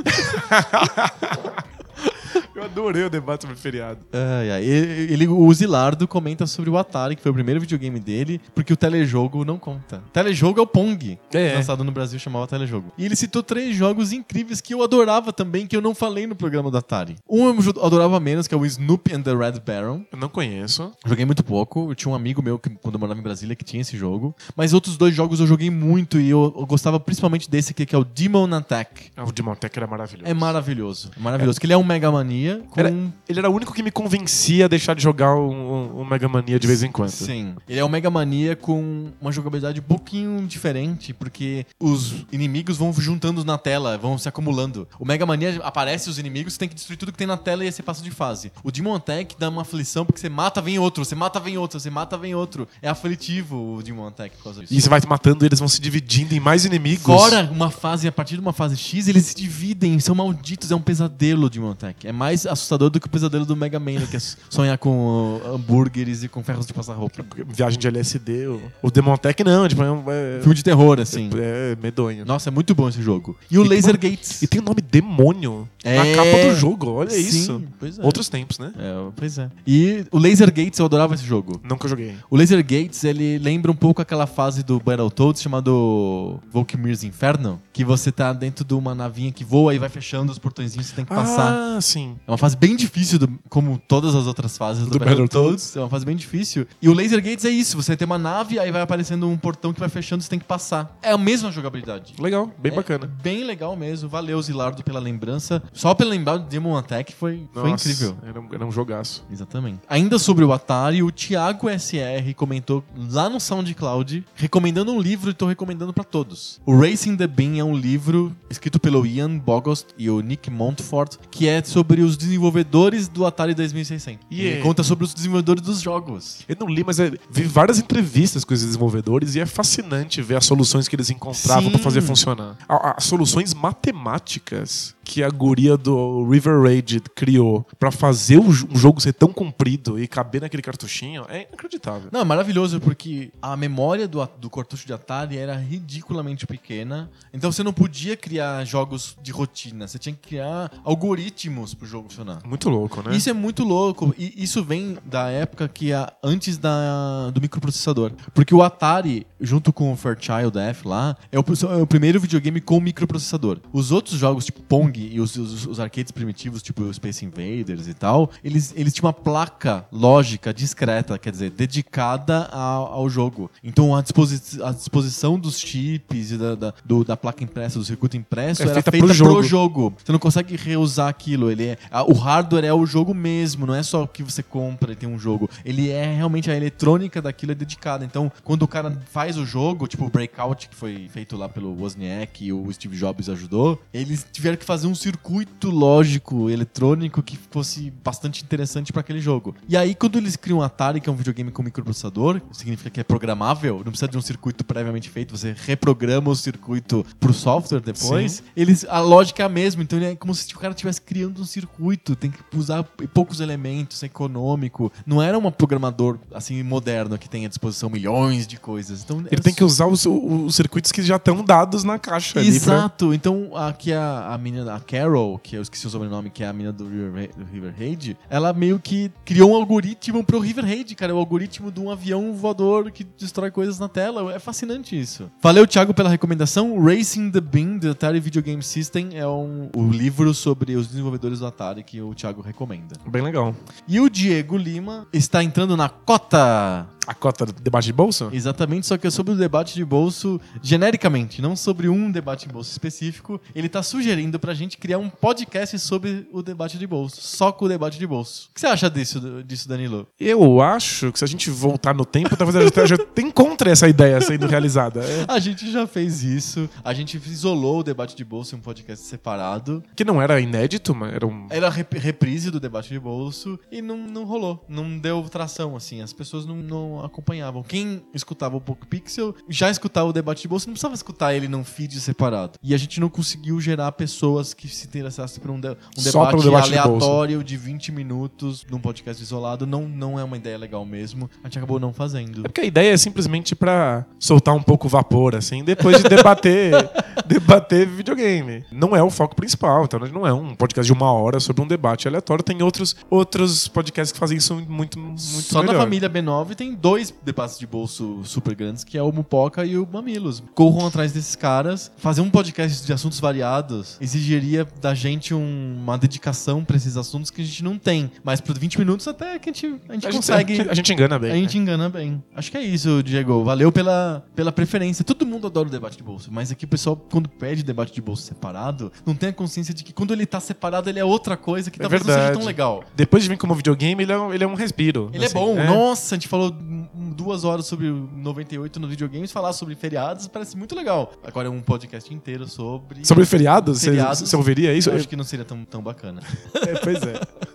eu adorei o debate sobre feriado. Ai, ai. Ele, ele- o Zilardo comenta sobre o Atari, que foi o primeiro videogame dele, porque o telejogo não conta. Telejogo é o Pong. É. Lançado no Brasil chamava telejogo. E ele citou três jogos incríveis que eu adorava também, que eu não falei no programa do Atari. Um eu adorava menos, que é o Snoopy and the Red Baron. Eu não conheço. Joguei muito pouco. Eu tinha um amigo meu, que, quando eu morava em Brasília, que tinha esse jogo. Mas outros dois jogos eu joguei muito e eu, eu gostava principalmente desse aqui, que é o Demon Attack. Ah, O Demon Tech era maravilhoso. É maravilhoso. É maravilhoso. Que ele é um Mega Mania com... Era- Ele era o único que me convencia a deixar de jogar um- um Mega Mania de vez em quando. Sim. Ele é um Mega Mania com uma jogabilidade um pouquinho diferente, porque os inimigos vão juntando na tela, vão se acumulando. O Mega Mania aparece os inimigos, você tem que destruir tudo que tem na tela e aí você passa de fase. O Demon Attack dá uma aflição porque você mata, vem outro, você mata, vem outro, você mata, vem outro. É aflitivo o Demon Attack por causa disso. E você vai matando e eles vão se dividindo em mais inimigos. Fora uma fase, a partir de uma fase X, eles se dividem, são malditos, é um pesadelo de Montec. É mais assustador do que o pesadelo do Mega Man, que é sonhar com uh, hambúrgueres e com ferros de passar roupa. Viagem de LSD. O, o Demon Tech não, tipo, é, um- é, Filme de terror, assim. é medonho. Nossa, é muito bom esse jogo. E o E Laser Gates. E tem o nome demônio na É. capa do jogo, olha Sim, isso. pois é. Outros tempos, né? É, pois é. E o Laser Gates, eu adorava esse jogo. Eu joguei. O Laser Gates, ele lembra um pouco aquela fase do Battletoads chamado Volkymir's Inferno, que você tá dentro de uma navinha que voa e vai fechando os portõezinhos, você tem que passar. Ah, sim. É uma fase bem difícil, do- como todas as outras fases do, Do Battletoads. É uma fase bem difícil. E o Laser Gates é isso: você tem uma nave, aí vai aparecendo um portão que vai fechando, você tem que passar. É a mesma jogabilidade. Legal, bem É bacana. Bem legal mesmo. Valeu, Zilardo, pela lembrança. Só pela lembrar do Demon Attack foi, foi Nossa, incrível. Era um, era um jogaço. Exatamente. Ainda sobre o Atari, o Thiago SR comentou lá no SoundCloud, recomendando um livro e tô recomendando pra todos. O Racing the Bean é um livro escrito pelo Ian Bogost e o Nick Montfort, que é sobre os desenvolvedores do Atari 2600. E Yeah. conta sobre os desenvolvedores dos jogos. Eu não li, mas é- vi várias entrevistas com os desenvolvedores e é fascinante ver as soluções que eles encontravam para fazer funcionar. A- As soluções matemáticas que a guria do River Raid criou pra fazer um jogo ser tão comprido e caber naquele cartuchinho é inacreditável. Não, é maravilhoso porque a memória do, do cartucho de Atari era ridiculamente pequena. Então você não podia criar jogos de rotina. Você tinha que criar algoritmos pro jogo funcionar. Muito louco, né? Isso é muito louco. E isso vem da época que a, antes da, do microprocessador. Porque o Atari, junto com o Fairchild F lá, é o, é o primeiro videogame com microprocessador. Os outros jogos, tipo Pong e os, os, os arcades primitivos, tipo Space Invaders e tal, eles, eles tinham uma placa lógica discreta, quer dizer, dedicada ao, ao jogo. Então a, disposi a disposição dos chips e da, da, do- da placa impressa, do circuito impresso, É era feita feita pro pro jogo. jogo. Você não consegue reusar aquilo. Ele é, a- o hardware é o jogo mesmo, não é só o que você compra e tem um jogo. Ele é realmente a eletrônica daquilo é dedicada. Então, quando o cara faz o jogo, tipo o Breakout, que foi feito lá pelo Wozniak e o Steve Jobs ajudou, eles tiveram que fazer um circuito lógico, eletrônico, que fosse bastante interessante para aquele jogo. E aí, quando eles criam o Atari, que é um videogame com microprocessador, significa que é programável, não precisa de um circuito previamente feito, você reprograma o circuito pro software depois, eles a lógica é a mesma, então é como se o cara estivesse criando um circuito, tem que usar poucos elementos, é econômico. Não era um programador assim moderno que tem à disposição milhões de coisas. Então Ele tem que usar os, os circuitos que já estão dados na caixa ali. pra- Exato. Então, aqui a, a menina, a Carol, que eu esqueci o sobrenome, que é a menina do River, do River Raid, ela meio que criou um algoritmo pro River Raid, cara. É o algoritmo de um avião voador que destrói coisas na tela. É fascinante isso. Valeu, Thiago, pela recomendação. Racing the Bean, do Atari Video Game System, é um, o livro sobre os desenvolvedores do Atari que o Thiago recomenda. Bem legal. E o Diego Lima está entrando na cota A cota do debate de bolsa? Exatamente, só que é sobre o debate de bolso genericamente, não sobre um debate de bolso específico. Ele tá sugerindo pra gente criar um podcast sobre o debate de bolso, só com o debate de bolso. O que você acha disso, disso Danilo? Eu acho que se a gente voltar no tempo, talvez a gente encontre essa ideia sendo realizada. É, A gente já fez isso, a gente isolou o debate de bolso em um podcast separado. que não era inédito, mas era um. Era a rep- reprise do debate de bolso e não, não rolou, não deu tração, assim, as pessoas não, não acompanhavam. Quem escutava o Poco Pixel já escutava o debate de bolso, não precisava escutar ele num feed separado. E a gente não conseguiu gerar pessoas que se interessassem por um, de- um debate, debate de aleatório de 20 minutos num podcast isolado. Não, não é uma ideia legal mesmo. A gente acabou não fazendo. É porque a ideia é simplesmente pra soltar um pouco o vapor, assim, depois de debater, debater videogame. Não é o foco principal, então não é um podcast de uma hora sobre um debate aleatório. Tem outros, outros podcasts que fazem isso muito, muito Só melhor. na família B9 tem dois debates de bolso super grandes, que é o Mupoca e o Mamilos. Corram atrás desses caras. Fazer um podcast de assuntos variados exigiria da gente um- uma dedicação pra esses assuntos que a gente não tem. Mas por 20 minutos até que a gente, a gente A gente, consegue. a gente engana bem. A gente engana bem. Acho que é isso, Diego. Valeu pela, pela preferência. Todo mundo adora o debate de bolso, mas aqui o pessoal, quando pede debate de bolso separado, não tem a consciência de que quando ele tá separado, ele é outra coisa que É talvez não seja tão verdade. legal. Depois de vir como videogame, ele é um, ele é um respiro. Ele assim, é bom. Nossa, a gente falou duas horas sobre o 98 nos videogames, falar sobre feriados parece muito legal. Agora é um podcast inteiro sobre. Sobre feriados? Você- Feriados. Você ouviria isso? Eu acho que não seria tão, tão bacana. É, pois é.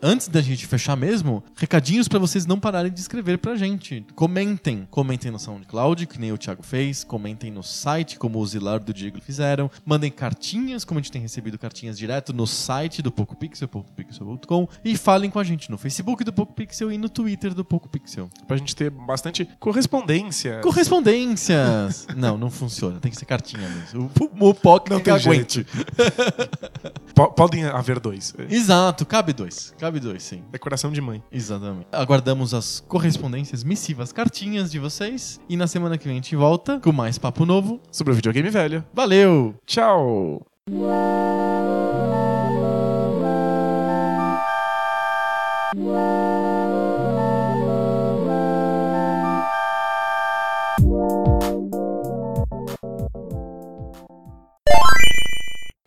Antes da gente fechar mesmo, recadinhos pra vocês não pararem de escrever pra gente. Comentem. Comentem no SoundCloud, que nem o Thiago fez. Comentem no site, como o Zilar do Diego fizeram. Mandem cartinhas, como a gente tem recebido cartinhas direto no site do Poco Pixel, pocopixel.com. E falem com a gente no Facebook do Poco Pixel e no Twitter do Poco Pixel. Pra gente ter bastante correspondência. Correspondências! não, não funciona. Tem que ser cartinha mesmo. O, o POC Não que tem aguente. Po- podem haver dois. Exato, cabe dois. Cabe dois, sim. Decoração de mãe. Exatamente. Aguardamos as correspondências, missivas, cartinhas de vocês. E na semana que vem a gente volta com mais papo novo. Sobre o videogame velho. Valeu! Tchau!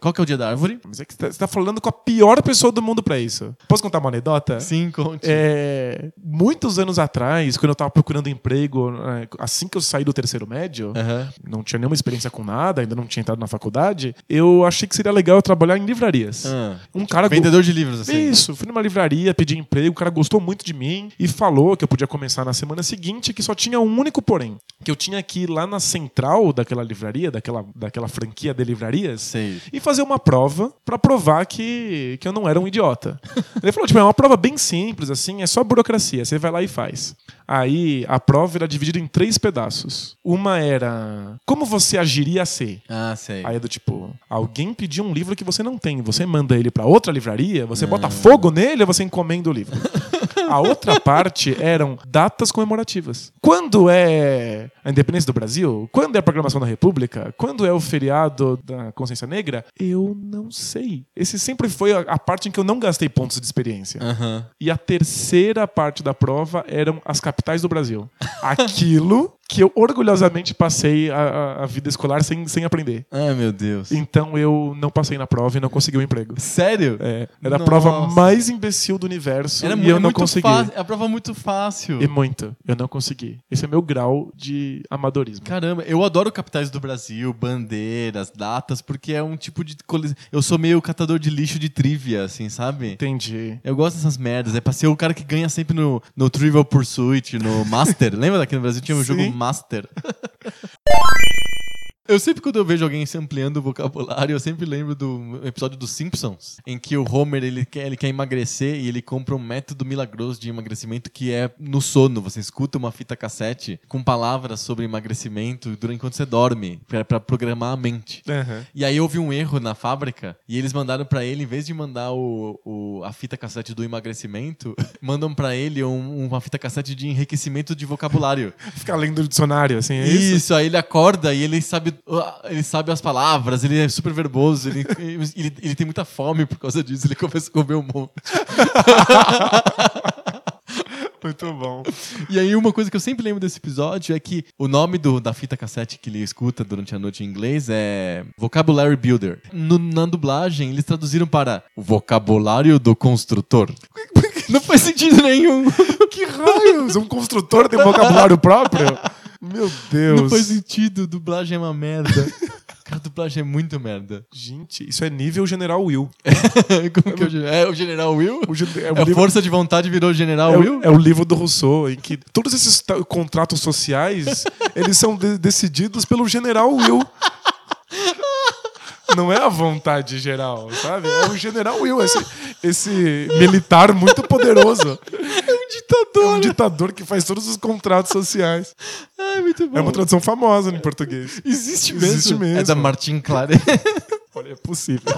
Qual que é o dia da árvore? Mas é que você tá- você tá falando com a pior pessoa do mundo pra isso. Posso contar uma anedota? Sim, conte. É, muitos anos atrás, quando eu tava procurando emprego, é, assim que eu saí do terceiro médio, Aham. não tinha nenhuma experiência com nada, ainda não tinha entrado na faculdade, eu achei que seria legal eu trabalhar em livrarias. Ah. Um cara go- Vendedor de livros, assim. Isso, fui numa livraria, pedi emprego, o cara gostou muito de mim e falou que eu podia começar na semana seguinte, que só tinha um único porém. Que eu tinha que ir lá na central daquela livraria, daquela, daquela franquia de livrarias, Sei. e fazer fazer uma prova pra provar que, que eu não era um idiota. Ele falou, tipo, é uma prova bem simples, assim, é só burocracia. Você vai lá e faz. Aí a prova era dividida em três pedaços. Uma era como você agiria se. Ah, sei. Aí é do tipo, alguém pediu um livro que você não tem, você manda ele pra outra livraria, você bota fogo nele ou você encomenda o livro? A outra parte eram datas comemorativas. Quando é a independência do Brasil? Quando é a proclamação da República? Quando é o feriado da Consciência Negra? Eu não sei. Esse sempre foi a, parte em que eu não gastei pontos de experiência. Aham. E a terceira parte da prova eram as capitais do Brasil. Aquilo que eu orgulhosamente passei a, a- a vida escolar sem, sem aprender. Ai, meu Deus. Então eu não passei na prova e não consegui o emprego. Sério? É, era a Nossa. prova mais imbecil do universo Era e eu não consegui. fácil. É a prova muito fácil. E muito. Eu não consegui. Esse é meu grau de amadorismo. Caramba, eu adoro capitais do Brasil, bandeiras, datas, porque é um tipo de. Eu sou meio catador de lixo de trivia, assim, sabe? Entendi. Eu gosto dessas merdas. É pra ser o cara que ganha sempre no, no Trivial Pursuit, no Master. Lembra daqui no Brasil tinha um Sim. jogo Master? Eu sempre, quando eu vejo alguém se ampliando o vocabulário, eu sempre lembro do episódio dos Simpsons, em que o Homer ele quer, ele quer emagrecer e ele compra um método milagroso de emagrecimento que é no sono. Você escuta uma fita cassete com palavras sobre emagrecimento durante enquanto você dorme, pra programar a mente. Aham. E aí houve um erro na fábrica e eles mandaram pra ele, em vez de mandar o, o- a fita cassete do emagrecimento, mandam pra ele um- uma fita cassete de enriquecimento de vocabulário. Ficar lendo o dicionário, assim, é isso? Isso, aí ele acorda e ele sabe, ele sabe as palavras, ele é super verboso, ele, ele, ele tem muita fome por causa disso, ele começa a comer um monte. Muito bom. E aí uma coisa que eu sempre lembro desse episódio é que o nome do- da fita cassete que ele escuta durante a noite em inglês é Vocabulary Builder. No- na dublagem, eles traduziram para o vocabulário do construtor. Não faz sentido nenhum. Que raios? Um construtor tem vocabulário próprio? Meu Deus. Não faz sentido. Dublagem é uma merda. Cara, dublagem é muito merda. Gente, isso é nível General Will. Como que é o gen- é o General Will? O gen- é, o A livro- força de vontade virou General é o- Will? é o livro do Rousseau, em que todos esses ta- contratos sociais, eles são de- decididos pelo General Will. Não é a vontade geral, sabe? É o General Will, esse, esse militar muito poderoso. É um ditador. É um ditador que faz todos os contratos sociais. Ai, muito bom. É uma tradução famosa em português. Existe mesmo. Existe mesmo. É da Martin Claret. Olha, é possível.